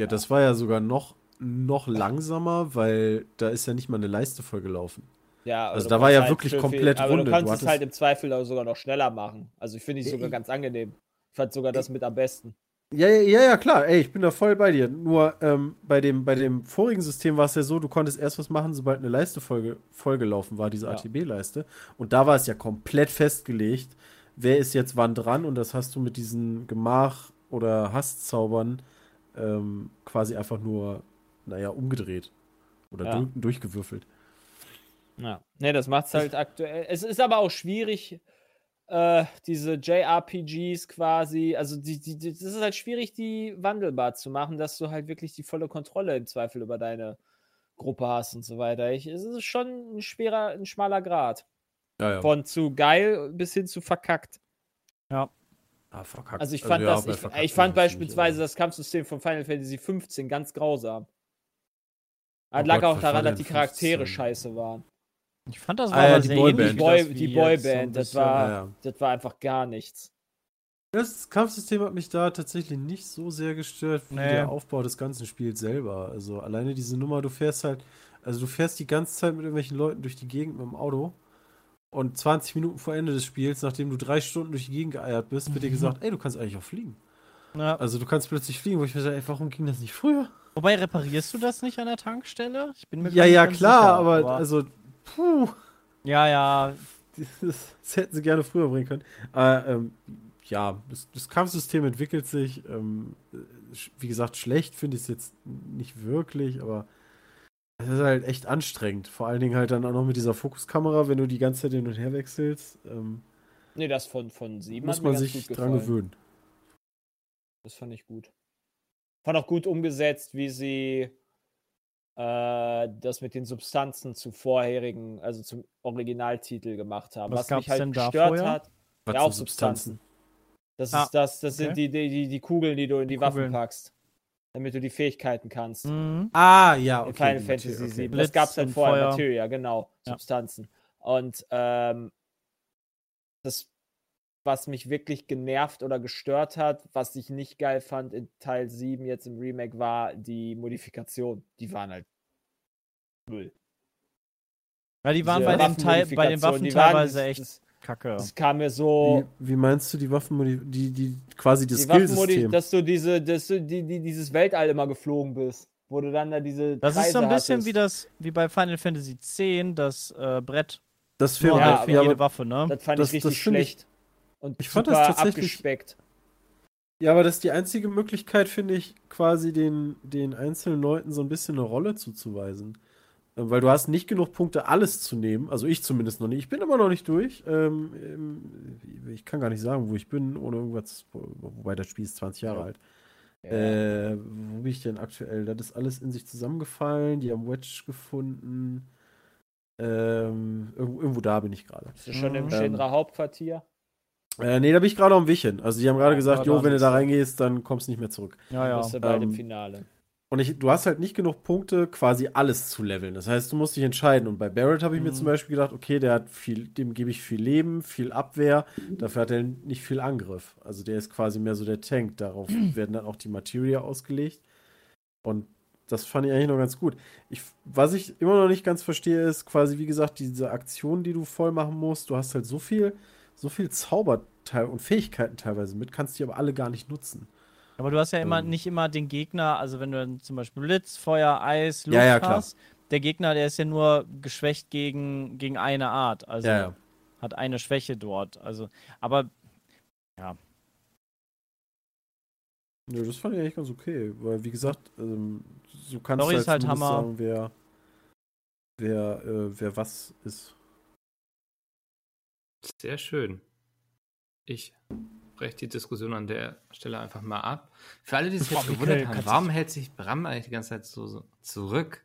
Ja, das war ja sogar noch, noch langsamer, weil da ist ja nicht mal eine Leiste vollgelaufen. Ja, Also du da war ja konntest wirklich komplett Aber Runde. du Du kannst es hattest- halt im Zweifel auch sogar noch schneller machen. Also ich finde es sogar ganz angenehm. Ich fand sogar das mit am besten. Ja, ja, ja, klar, ey, ich bin da voll bei dir. Nur ähm, bei, dem, bei dem vorigen System war es ja so, du konntest erst was machen, sobald eine Leiste vollge vollgelaufen war, diese Ja. ATB-Leiste. Und da war es ja komplett festgelegt, wer ist jetzt wann dran und das hast du mit diesen Gemach- oder Hasszaubern ähm, quasi einfach nur, naja, umgedreht. Oder Ja. durch, durchgewürfelt. Ja. Ne, das macht es halt aktuell. Es ist aber auch schwierig, äh, diese JRPGs quasi, also die, die, das ist halt schwierig, die wandelbar zu machen, dass du halt wirklich die volle Kontrolle im Zweifel über deine Gruppe hast und so weiter. Ich, es ist schon ein schwerer, ein schmaler Grad. Ja, ja. Von zu geil bis hin zu verkackt. Ah, verkackt. Also ich fand ja, das, bei ich, verkackt ich fand nicht, beispielsweise aber- das Kampfsystem von Final Fantasy 15 ganz grausam. Das Oh lag Gott, auch daran, dass die Charaktere 15? scheiße waren. Ich fand das war Ah, ja, aber die Boyband. Die, Boy, das die jetzt so Boyband, das war, Ja, ja. das war einfach gar nichts. Das Kampfsystem hat mich da tatsächlich nicht so sehr gestört wie Nee. der Aufbau des ganzen Spiels selber. Also alleine diese Nummer, du fährst halt, also du fährst die ganze Zeit mit irgendwelchen Leuten durch die Gegend mit dem Auto und 20 Minuten vor Ende des Spiels, nachdem du drei Stunden durch die Gegend geeiert bist, wird dir gesagt, ey, du kannst eigentlich auch fliegen. Ja. Also du kannst plötzlich fliegen, wo ich mir sage, ey, warum ging das nicht früher? Wobei, reparierst du das nicht an der Tankstelle? Ich bin mir Ja, ja, klar, sicher, aber, also, puh, Ja, ja. das, das hätten sie gerne früher bringen können. Aber, ähm, ja, das, das Kampfsystem entwickelt sich. Ähm, wie gesagt, schlecht finde ich es jetzt nicht wirklich, aber es ist halt echt anstrengend. Vor allen Dingen halt dann auch noch mit dieser Fokuskamera, wenn du die ganze Zeit hin und her wechselst. Ähm, Nee, das von, von 7 muss man ganz sich gut dran gefallen. gewöhnen. Das fand ich gut. Fand auch gut umgesetzt, wie sie äh, das mit den Substanzen zu vorherigen, also zum Originaltitel gemacht haben. Was Was, mich halt denn da gestört vorher? hat, Was ja für auch Substanzen. Das, Ah, ist das, das okay. sind die, die, die, Kugeln, die du in die, Die Waffen Kugeln. packst, damit du die Fähigkeiten kannst. Mhm. Ah, ja, in okay. Final die Fantasy Materie, okay. 7. Blitz das gab es halt und vorher, Feuer. Materia, genau, Ja. Substanzen. Und ähm, das, was mich wirklich genervt oder gestört hat, was ich nicht geil fand in Teil 7 jetzt im Remake, war die Modifikation. Die waren halt Müll. Ja, die waren Diese bei, dem Teil, bei den Waffen teilweise echt Das, kacke. das kam mir so. Wie, wie meinst du die Waffen, die, die quasi das die Waffenmodi- Skillsystem? dass du diese, dass du die, die, dieses Weltall immer geflogen bist, wo du dann da diese. Das ist so ein Kreise bisschen hattest. wie das, wie bei Final Fantasy X, das äh, Brett. Das fehlt Ja, halt für Ja, jede Waffe, ne? Das fand Das- ich das richtig find ich- schlecht. Und ich fand das tatsächlich- abgespeckt. ja, aber das ist die einzige Möglichkeit, finde ich, quasi den, den einzelnen Leuten so ein bisschen eine Rolle zuzuweisen. Ähm, Weil du hast nicht genug Punkte, alles zu nehmen. Also ich zumindest noch nicht. Ich bin immer noch nicht durch. Ähm, ähm, ich kann gar nicht sagen, wo ich bin, ohne irgendwas. Wobei das Spiel ist 20 Jahre Ja. alt. Äh, wo bin ich denn aktuell? Das ist alles in sich zusammengefallen. Die haben Wedge gefunden. Ähm, irgendwo, irgendwo da bin ich gerade. Bist du schon im Mhm. Shinra Hauptquartier? Äh, nee, da bin ich gerade am Wischen. Also die haben gerade Ja, gesagt, jo, wenn du da reingehst, dann kommst du nicht mehr zurück. Ja, ja. Bist du bald im Ähm, Finale. Und ich, du hast halt nicht genug Punkte, quasi alles zu leveln. Das heißt, du musst dich entscheiden. Und bei Barrett habe ich mir Mhm. zum Beispiel gedacht, okay, der hat viel, dem gebe ich viel Leben, viel Abwehr, dafür hat er nicht viel Angriff. Also der ist quasi mehr so der Tank. Darauf (clears throat) werden dann auch die Materia ausgelegt. Und das fand ich eigentlich noch ganz gut. Ich, was ich immer noch nicht ganz verstehe, ist quasi, wie gesagt, diese Aktion, die du voll machen musst. Du hast halt so viel, so viel Zauberteil und Fähigkeiten teilweise mit, kannst die aber alle gar nicht nutzen. Aber du hast ja immer Ähm. nicht immer den Gegner, also wenn du dann zum Beispiel Blitz, Feuer, Eis, Luft Ja, ja, klar. hast, der Gegner, der ist ja nur geschwächt gegen, gegen eine Art. Also Ja, ja. hat eine Schwäche dort. Also, aber Nö, das fand ich eigentlich ganz okay, weil wie gesagt, ähm, so kannst Story du halt zumindest Hammer. sagen, wer, wer, äh, wer was ist. Sehr schön. Ich breche die Diskussion an der Stelle einfach mal ab. Für alle, die sich jetzt gewundert haben, warum hält sich Bram eigentlich die ganze Zeit so, so zurück?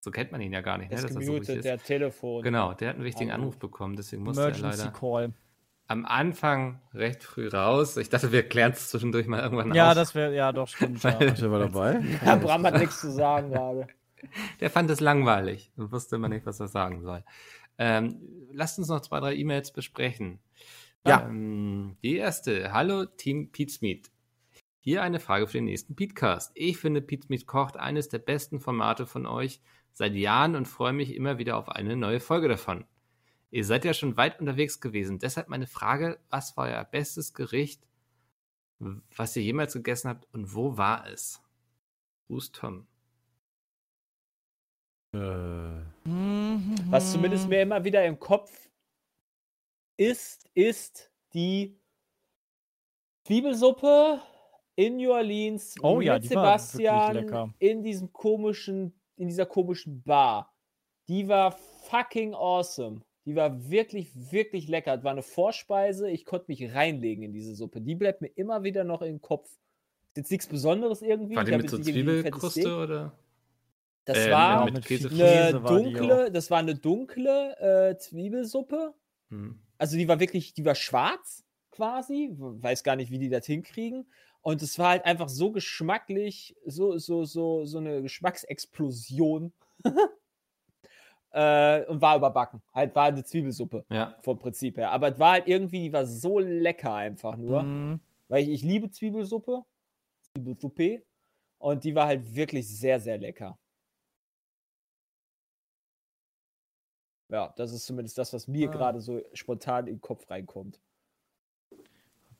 So kennt man ihn ja gar nicht, ne? Ist dass er so gemutet, ist. der Telefon. Genau, der hat einen wichtigen Anruf. Anruf bekommen, deswegen musste er leider Call. am Anfang recht früh raus. Ich dachte, wir klären es zwischendurch mal irgendwann Ja, aus. das wäre, ja, doch, stimmt. ja. (laughs) Der war dabei? Ja, Bram hat nichts zu sagen gerade. Der fand es langweilig und wusste immer nicht, was er sagen soll. Ähm, lasst uns noch zwei, drei E-Mails besprechen. Ja. Ähm, die erste. Hallo Team Pizmeet. Hier eine Frage für den nächsten Petecast. Ich finde Pizmeet kocht eines der besten Formate von euch seit Jahren und freue mich immer wieder auf eine neue Folge davon. Ihr seid ja schon weit unterwegs gewesen. Deshalb meine Frage, was war euer bestes Gericht, was ihr jemals gegessen habt und wo war es? Gruß Tom. Äh, Was zumindest mir immer wieder im Kopf ist, ist die Zwiebelsuppe in New Orleans Oh mit ja, die Sebastian in diesem komischen, in dieser komischen Bar. Die war fucking awesome. Die war wirklich, wirklich lecker. Das war eine Vorspeise. Ich konnte mich reinlegen in diese Suppe. Die bleibt mir immer wieder noch im Kopf. Ist jetzt nichts Besonderes irgendwie. War die mit so Zwiebelkruste oder? Das Äh, war eine Käse war dunkle, das war eine dunkle äh, Zwiebelsuppe. Hm. Also die war wirklich, die war schwarz quasi. Weiß gar nicht, wie die das hinkriegen. Und es war halt einfach so geschmacklich, so, so, so, so eine Geschmacksexplosion. (laughs) äh, und war überbacken. Halt war eine Zwiebelsuppe Ja. vom Prinzip her. Aber es war halt irgendwie, die war so lecker einfach nur. Mhm. Weil ich, ich liebe Zwiebelsuppe. Zwiebelsuppe. Und die war halt wirklich sehr, sehr lecker. Ja, das ist zumindest das, was mir Ah. gerade so spontan in den Kopf reinkommt.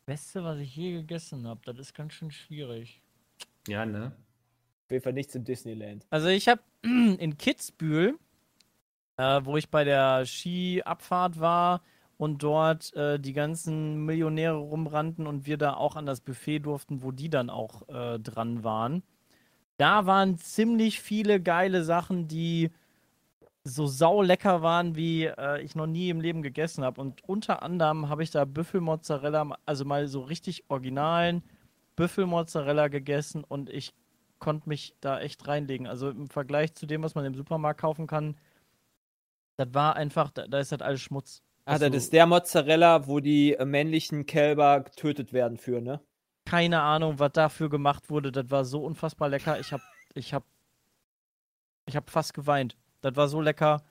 Beste, was ich je gegessen habe, das ist ganz schön schwierig. Ja, ne? Auf jeden Fall nichts im Disneyland. Also ich habe (clears throat) in Kitzbühel, äh, wo ich bei der Skiabfahrt war und dort äh, die ganzen Millionäre rumrannten und wir da auch an das Buffet durften, wo die dann auch äh, dran waren. Da waren ziemlich viele geile Sachen, die so saulecker waren, wie äh, ich noch nie im Leben gegessen habe. Und unter anderem habe ich da Büffelmozzarella, also mal so richtig originalen Büffelmozzarella gegessen und ich konnte mich da echt reinlegen. Also im Vergleich zu dem, was man im Supermarkt kaufen kann, das war einfach, da, da ist halt alles Schmutz. Ah, Also, das ist der Mozzarella, wo die äh, männlichen Kälber getötet werden für, ne? keine Ahnung, was dafür gemacht wurde. Das war so unfassbar lecker. Ich hab, ich hab, ich hab fast geweint. Das war so lecker.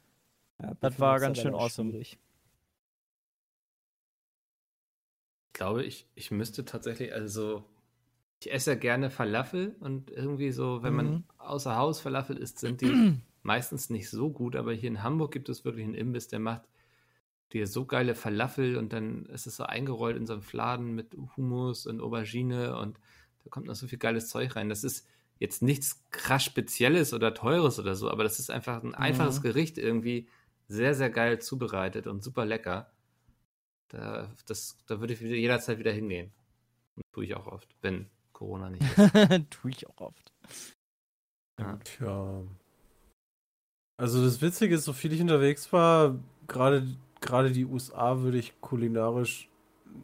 Ja, Das war ganz schön awesome. schwierig. Ich glaube, ich, ich müsste tatsächlich, also so, ich esse ja gerne Falafel und irgendwie so, wenn man Mhm. außer Haus Falafel isst, sind die (clears throat) meistens nicht so gut, aber hier in Hamburg gibt es wirklich einen Imbiss, der macht dir so geile Falafel und dann ist es so eingerollt in so einem Fladen mit Hummus und Aubergine und da kommt noch so viel geiles Zeug rein. Das ist jetzt nichts krass Spezielles oder Teures oder so, aber das ist einfach ein einfaches Mhm. Gericht irgendwie sehr, sehr geil zubereitet und super lecker. Da, das, da würde ich wieder, jederzeit wieder hingehen. Und tue ich auch oft, wenn Corona nicht ist. (laughs) Tue ich auch oft. Ja. Tja. Also das Witzige ist, so viel ich unterwegs war, gerade gerade die USA würde ich kulinarisch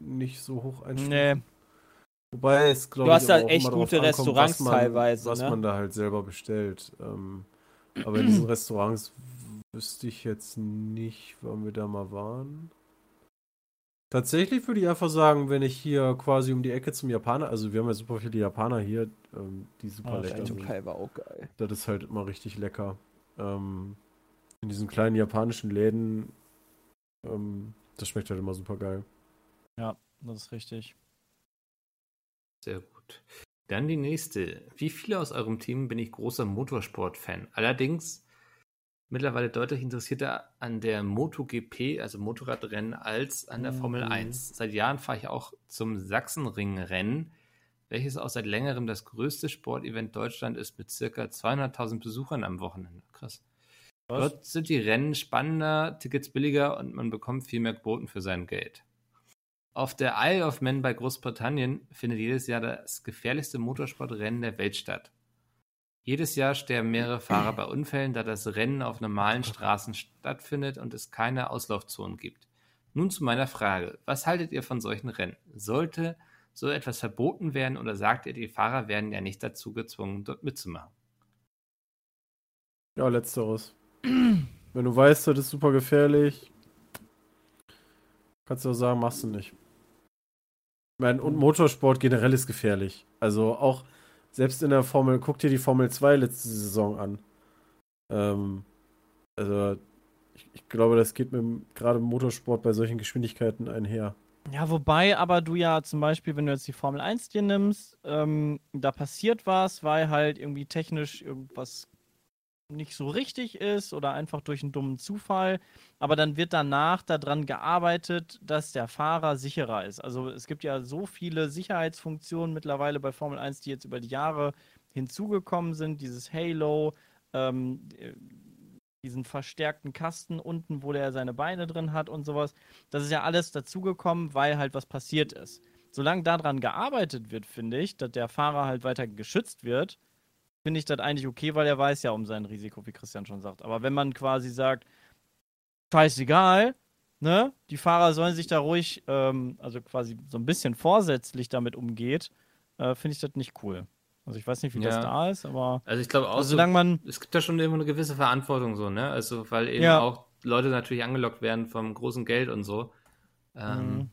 nicht so hoch einstufen. Nee. Wobei es glaube Du ich hast da echt gute ankommt, Restaurants was man, teilweise, was ne? man da halt selber bestellt. Ähm, aber in diesen Restaurants wüsste ich jetzt nicht, wann wir da mal waren. Tatsächlich würde ich einfach sagen, wenn ich hier quasi um die Ecke zum Japaner, also wir haben ja super viele Japaner hier, ähm, die super Ah, lecker sind. War auch geil. Das ist halt immer richtig lecker. Ähm, in diesen kleinen japanischen Läden, ähm, das schmeckt halt immer super geil. Ja, das ist richtig. Sehr gut. Dann die nächste. Wie viele aus eurem Team bin ich großer Motorsport-Fan? Allerdings mittlerweile deutlich interessierter an der MotoGP, also Motorradrennen, als an der Formel Mhm. 1. Seit Jahren fahre ich auch zum Sachsenring-Rennen, welches auch seit längerem das größte Sportevent Deutschland ist mit circa 200.000 Besuchern am Wochenende. Krass. Dort sind die Rennen spannender, Tickets billiger und man bekommt viel mehr geboten für sein Geld. Auf der Isle of Man bei Großbritannien findet jedes Jahr das gefährlichste Motorsportrennen der Welt statt. Jedes Jahr sterben mehrere Fahrer bei Unfällen, da das Rennen auf normalen Straßen stattfindet und es keine Auslaufzonen gibt. Nun zu meiner Frage. Was haltet ihr von solchen Rennen? Sollte so etwas verboten werden oder sagt ihr, die Fahrer werden ja nicht dazu gezwungen, dort mitzumachen? Ja, letzteres. Wenn du weißt, das ist super gefährlich, kannst du auch sagen, machst du nicht. Meine, und Motorsport generell ist gefährlich. Also auch selbst in der Formel, guck dir die Formel 2 letzte Saison an. Ähm, also ich, ich glaube, das geht mit gerade Motorsport bei solchen Geschwindigkeiten einher. Ja, wobei aber du ja zum Beispiel, wenn du jetzt die Formel 1 dir nimmst, ähm, da passiert was, weil halt irgendwie technisch irgendwas nicht so richtig ist oder einfach durch einen dummen Zufall. Aber dann wird danach daran gearbeitet, dass der Fahrer sicherer ist. Also es gibt ja so viele Sicherheitsfunktionen mittlerweile bei Formel 1, die jetzt über die Jahre hinzugekommen sind. Dieses Halo, ähm, äh, diesen verstärkten Kasten unten, wo der seine Beine drin hat und sowas. Das ist ja alles dazugekommen, weil halt was passiert ist. Solange daran gearbeitet wird, finde ich, dass der Fahrer halt weiter geschützt wird, finde ich das eigentlich okay, weil er weiß ja um sein Risiko, wie Christian schon sagt. Aber wenn man quasi sagt, scheißegal, ne, die Fahrer sollen sich da ruhig, ähm, also quasi so ein bisschen vorsätzlich damit umgeht, äh, finde ich das nicht cool. Also ich weiß nicht, wie das Ja. da ist, aber Also ich glaube auch, also so, solange man es gibt da schon immer eine gewisse Verantwortung so, ne? Also weil eben Ja. auch Leute natürlich angelockt werden vom großen Geld und so. Ähm, Mhm.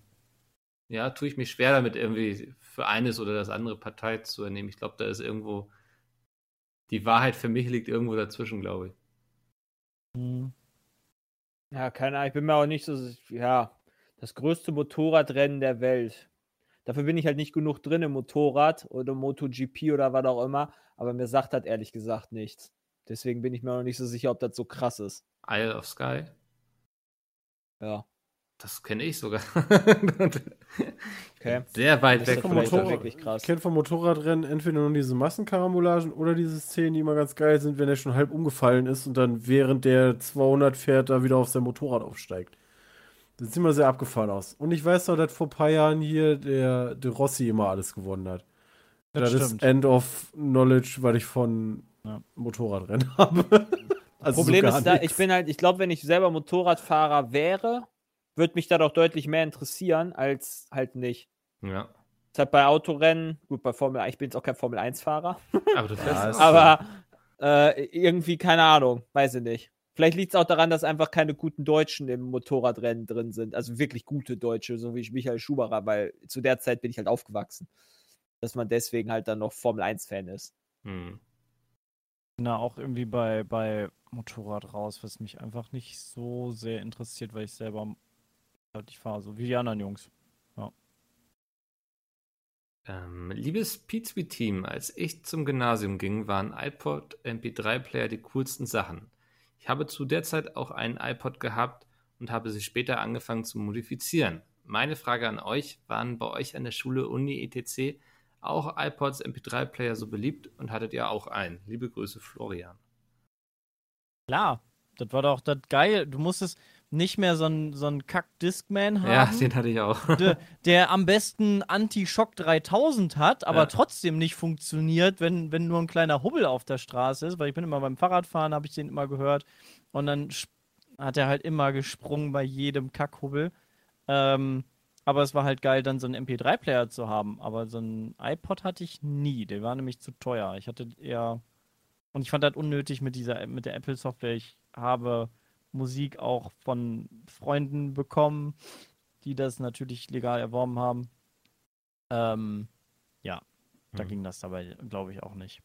Ja, tue ich mich schwer damit irgendwie für eines oder das andere Partei zu ernehmen. Ich glaube, da ist irgendwo die Wahrheit für mich liegt irgendwo dazwischen, glaube ich. Mhm. Ja, keine Ahnung, ich bin mir auch nicht so, ja, das größte Motorradrennen der Welt. Dafür bin ich halt nicht genug drin im Motorrad oder MotoGP oder was auch immer, aber mir sagt das ehrlich gesagt nichts. Deswegen bin ich mir noch nicht so sicher, ob das so krass ist. Isle of Sky. Ja. Das kenne ich sogar. (laughs) Okay. Sehr weit weg vielleicht Motorrad- wirklich krass. Ich kenne vom Motorradrennen entweder nur diese Massenkarambolagen oder diese Szenen, die immer ganz geil sind, wenn er schon halb umgefallen ist und dann während der 200 fährt, da wieder auf sein Motorrad aufsteigt. Das sieht immer sehr abgefahren aus. Und ich weiß noch, dass vor ein paar Jahren hier der De Rossi immer alles gewonnen hat. Das Das, ist. End of Knowledge, weil ich von Ja. Motorradrennen (laughs) habe. Also so Problem ist da, ich bin halt, ich glaube, wenn ich selber Motorradfahrer wäre, würde mich da doch deutlich mehr interessieren, als halt nicht. Ja. Ist halt bei Autorennen, gut, bei Formel 1, ich bin jetzt auch kein Formel 1-Fahrer, (laughs) Aber du fährst ist auch. aber äh, irgendwie, keine Ahnung, weiß ich nicht. Vielleicht liegt es auch daran, dass einfach keine guten Deutschen im Motorradrennen drin sind. Also wirklich gute Deutsche, so wie ich Michael Schumacher, weil zu der Zeit bin ich halt aufgewachsen. Dass man deswegen halt dann noch Formel 1-Fan ist. Hm. bin da auch irgendwie bei, bei Motorrad raus, was mich einfach nicht so sehr interessiert, weil ich selber halt nicht fahre, so wie die anderen Jungs. Ähm, liebes Pizza-Team, als ich zum Gymnasium ging, waren iPod, MP3-Player die coolsten Sachen. Ich habe zu der Zeit auch einen iPod gehabt und habe sie später angefangen zu modifizieren. Meine Frage an euch, waren bei euch an der Schule, Uni, etc. auch iPods, MP3-Player so beliebt und hattet ihr auch einen? Liebe Grüße, Florian. Klar, das war doch das geil. Du musstest nicht mehr so einen so einen Kack-Discman haben. Ja, den hatte ich auch. (laughs) der, der am besten Anti-Shock 3000 hat, aber Ja. trotzdem nicht funktioniert, wenn, wenn nur ein kleiner Hubbel auf der Straße ist, weil ich bin immer beim Fahrradfahren, habe ich den immer gehört und dann hat er halt immer gesprungen bei jedem Kackhubbel. Ähm, aber es war halt geil, dann so einen MP3-Player zu haben, aber so einen iPod hatte ich nie, der war nämlich zu teuer. Ich hatte eher und ich fand das unnötig mit dieser mit der Apple-Software. Ich habe Musik auch von Freunden bekommen, die das natürlich legal erworben haben. Ähm, ja, da Mhm. ging das dabei, glaube ich, auch nicht.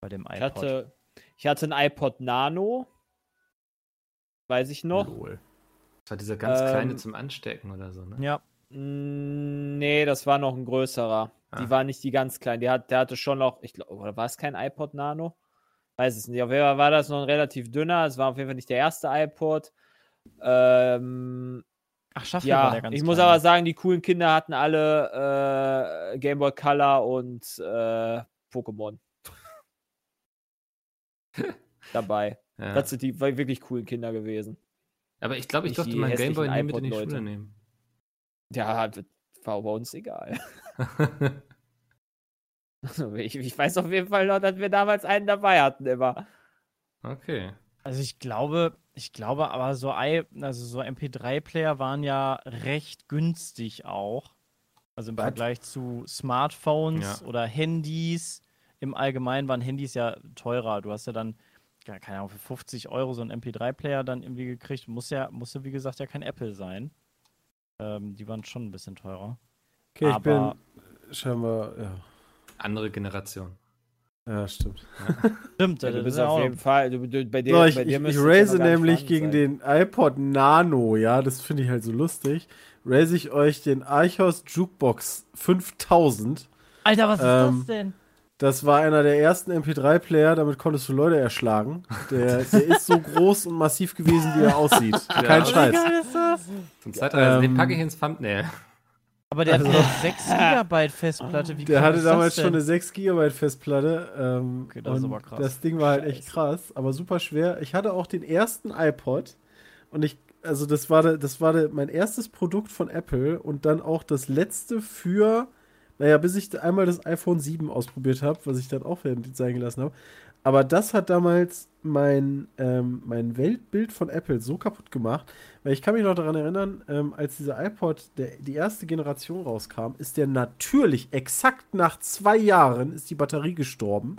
Bei dem iPod. Ich hatte, ich hatte ein iPod Nano. Weiß ich noch. Lol. Das war dieser ganz Ähm, kleine zum Anstecken oder so, ne? ja, Mm, Nee, das war noch ein größerer. Ah. Die war nicht die ganz kleinen. Die hat, der hatte schon noch, ich glaube, oder war es kein iPod Nano? Weiß es nicht. Auf jeden Fall war das noch ein relativ dünner. Es war auf jeden Fall nicht der erste iPod. Ähm, ach, war ja, der ganz ich muss kleine. aber sagen, die coolen Kinder hatten alle äh, Game Boy Color und äh, Pokémon (laughs) dabei. Ja. Das sind die wirklich coolen Kinder gewesen. Aber ich glaube, ich nicht durfte meinen Gameboy nie mit in die. Schule nehmen. Ja, war bei uns egal. (laughs) Also ich, ich weiß auf jeden Fall noch, dass wir damals einen dabei hatten immer. okay. Also ich glaube, ich glaube aber so, also so MP3-Player waren ja recht günstig auch. Also im Was? Vergleich zu Smartphones Ja. oder Handys. Im Allgemeinen waren Handys ja teurer. Du hast ja dann, ja, keine Ahnung, für 50 Euro so einen MP3-Player dann irgendwie gekriegt. Muss ja, muss ja, wie gesagt, ja kein Apple sein. Ähm, die waren schon ein bisschen teurer. Okay, ich aber bin scheinbar, ja. Andere Generation. Ja, stimmt. (laughs) stimmt, Ja, du bist ist ja auf auch jeden Fall, du, du, bei dir, So, ich, bei ich, dir ich raise ja nämlich gegen sein. den iPod Nano, ja, das finde ich halt so lustig. Raise ich euch den Archos Jukebox 5000. Alter, was ist Ähm, das denn? Das war einer der ersten MP3-Player, damit konntest du Leute erschlagen. Der, der ist so groß und massiv gewesen, wie er aussieht. (laughs) Kein Wie Scheiß. geil ist das? Zum Zeitreisen, den Ähm, packe ich ins Thumbnail. Aber der Also- hat eine 6 GB Festplatte. Wie Der hatte damals schon eine 6 GB Festplatte. Ähm, Okay, das ist aber krass. Das Ding war halt echt krass, aber super schwer. Ich hatte auch den ersten iPod und ich, also das war, der- das war der, mein erstes Produkt von Apple und dann auch das letzte für, naja, bis ich einmal das iPhone 7 ausprobiert habe, was ich dann auch sein gelassen habe. Aber das hat damals mein, ähm, mein Weltbild von Apple so kaputt gemacht, weil ich kann mich noch daran erinnern, ähm, als dieser iPod, der, die erste Generation rauskam, ist der natürlich exakt nach zwei Jahren ist die Batterie gestorben,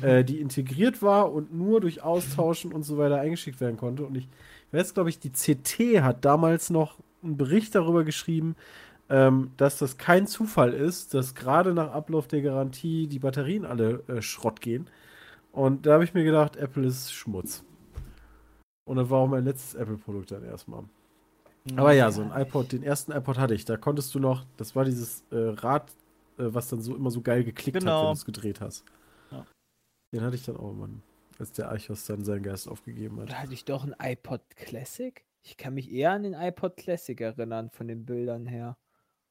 äh, die integriert war und nur durch Austauschen und so weiter eingeschickt werden konnte. Und ich weiß, glaube ich, die CT hat damals noch einen Bericht darüber geschrieben, ähm, dass das kein Zufall ist, dass gerade nach Ablauf der Garantie die Batterien alle äh, Schrott gehen. Und da habe ich mir gedacht, Apple ist Schmutz. Und das war auch mein letztes Apple-Produkt dann erstmal. Aber ja, so ein iPod, den ersten iPod hatte ich. Da konntest du noch, das war dieses äh, Rad, äh, was dann so immer so geil geklickt hat, Genau. wenn du es gedreht hast. Ja. Den hatte ich dann auch, Mann. Als der Archos dann seinen Geist aufgegeben hat. Oder hatte ich doch ein iPod Classic? Ich kann mich eher an den iPod Classic erinnern, von den Bildern her.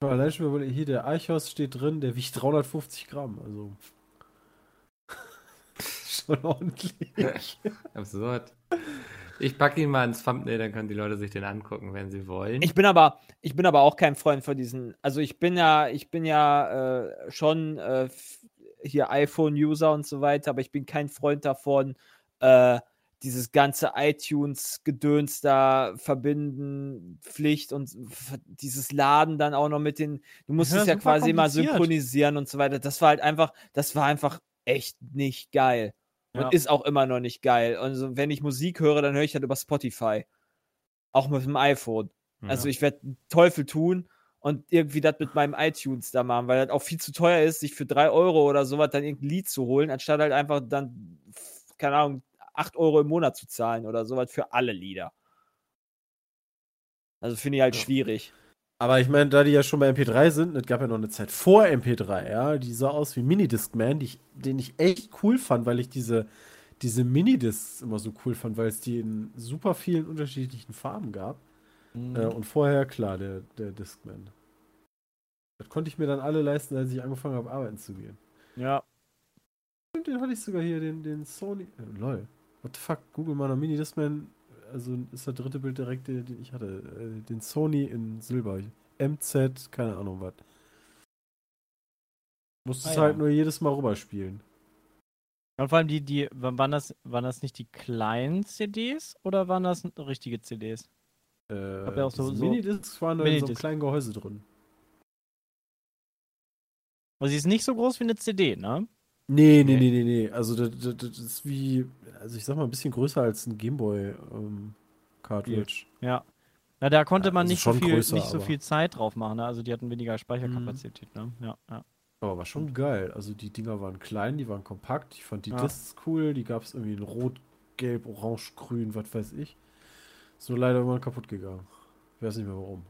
Allein schon, hier der Eichhaus steht drin, der wiegt 350 Gramm. Also. Schon ordentlich. (laughs) Absurd. Ich packe ihn mal ins Thumbnail, dann können die Leute sich den angucken, wenn sie wollen. Ich bin aber, ich bin aber auch kein Freund von diesen. Also ich bin ja, ich bin ja äh, schon äh, hier iPhone-User und so weiter, aber ich bin kein Freund davon, äh, dieses ganze iTunes-Gedöns da verbinden, Pflicht und dieses Laden dann auch noch mit den, du musst Ja, es ja quasi immer synchronisieren und so weiter. Das war halt einfach, das war einfach echt nicht geil. Und Ja. ist auch immer noch nicht geil. Also wenn ich Musik höre, dann höre ich halt über Spotify. Auch mit dem iPhone. Also ich werde Teufel tun und irgendwie das mit meinem iTunes da machen, weil das auch viel zu teuer ist, sich für 3 Euro oder sowas dann irgendein Lied zu holen, anstatt halt einfach dann, keine Ahnung, 8 Euro im Monat zu zahlen oder sowas für alle Lieder. Also finde ich halt Ja. schwierig. Aber ich meine, da die ja schon bei MP3 sind, es gab ja noch eine Zeit vor MP3, ja, die sah aus wie Minidiscman, die ich, den ich echt cool fand, weil ich diese, diese Minidiscs immer so cool fand, weil es die in super vielen unterschiedlichen Farben gab. Mhm. Äh, und vorher, klar, der, der Discman. Das konnte ich mir dann alle leisten, als ich angefangen habe, arbeiten zu gehen. Ja. Und den hatte ich sogar hier, den, den Sony. Äh, lol. What the fuck? Google mal noch Mini Discman. Also ist das dritte Bild direkt, den den ich hatte. Äh, den Sony in Silber. MZ, keine Ahnung was. Musstest Ah, halt ja. nur jedes Mal rüberspielen. Und vor allem die, die, waren das, waren das nicht die kleinen CDs oder waren das richtige CDs? Äh, ja auch so- so- Minidiscs waren da in so einem Minidisc. kleinen Gehäuse drin. Also sie ist nicht so groß wie eine CD, ne? Nee, nee, Nee. nee, nee. Also das, das, das ist wie, also ich sag mal, ein bisschen größer als ein Gameboy ähm, Cartridge. Ja. Na, da konnte Ja, man also nicht, so viel, größer, nicht so viel Zeit drauf machen, ne? Also die hatten weniger Speicherkapazität, ne? Ja, ja. Aber war schon geil. Also die Dinger waren klein, die waren kompakt. Ich fand die Ja. Discs cool. Die gab es irgendwie in Rot, Gelb, Orange, Grün, was weiß ich. Ist nur leider immer kaputt gegangen. Ich weiß nicht mehr warum.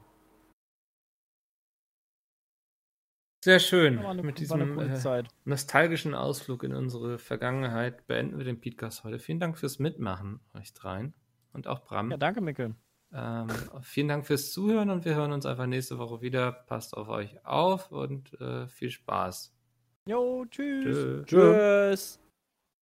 Sehr schön. Eine, Mit diesem äh, nostalgischen Ausflug in unsere Vergangenheit beenden wir den Podcast heute. Vielen Dank fürs Mitmachen, euch dreien. Und auch Bram. Ja, danke, Mikkel. Ähm, vielen Dank fürs Zuhören und wir hören uns einfach nächste Woche wieder. Passt auf euch auf und äh, viel Spaß. Jo, tschüss. Tschö. Tschö. Tschüss.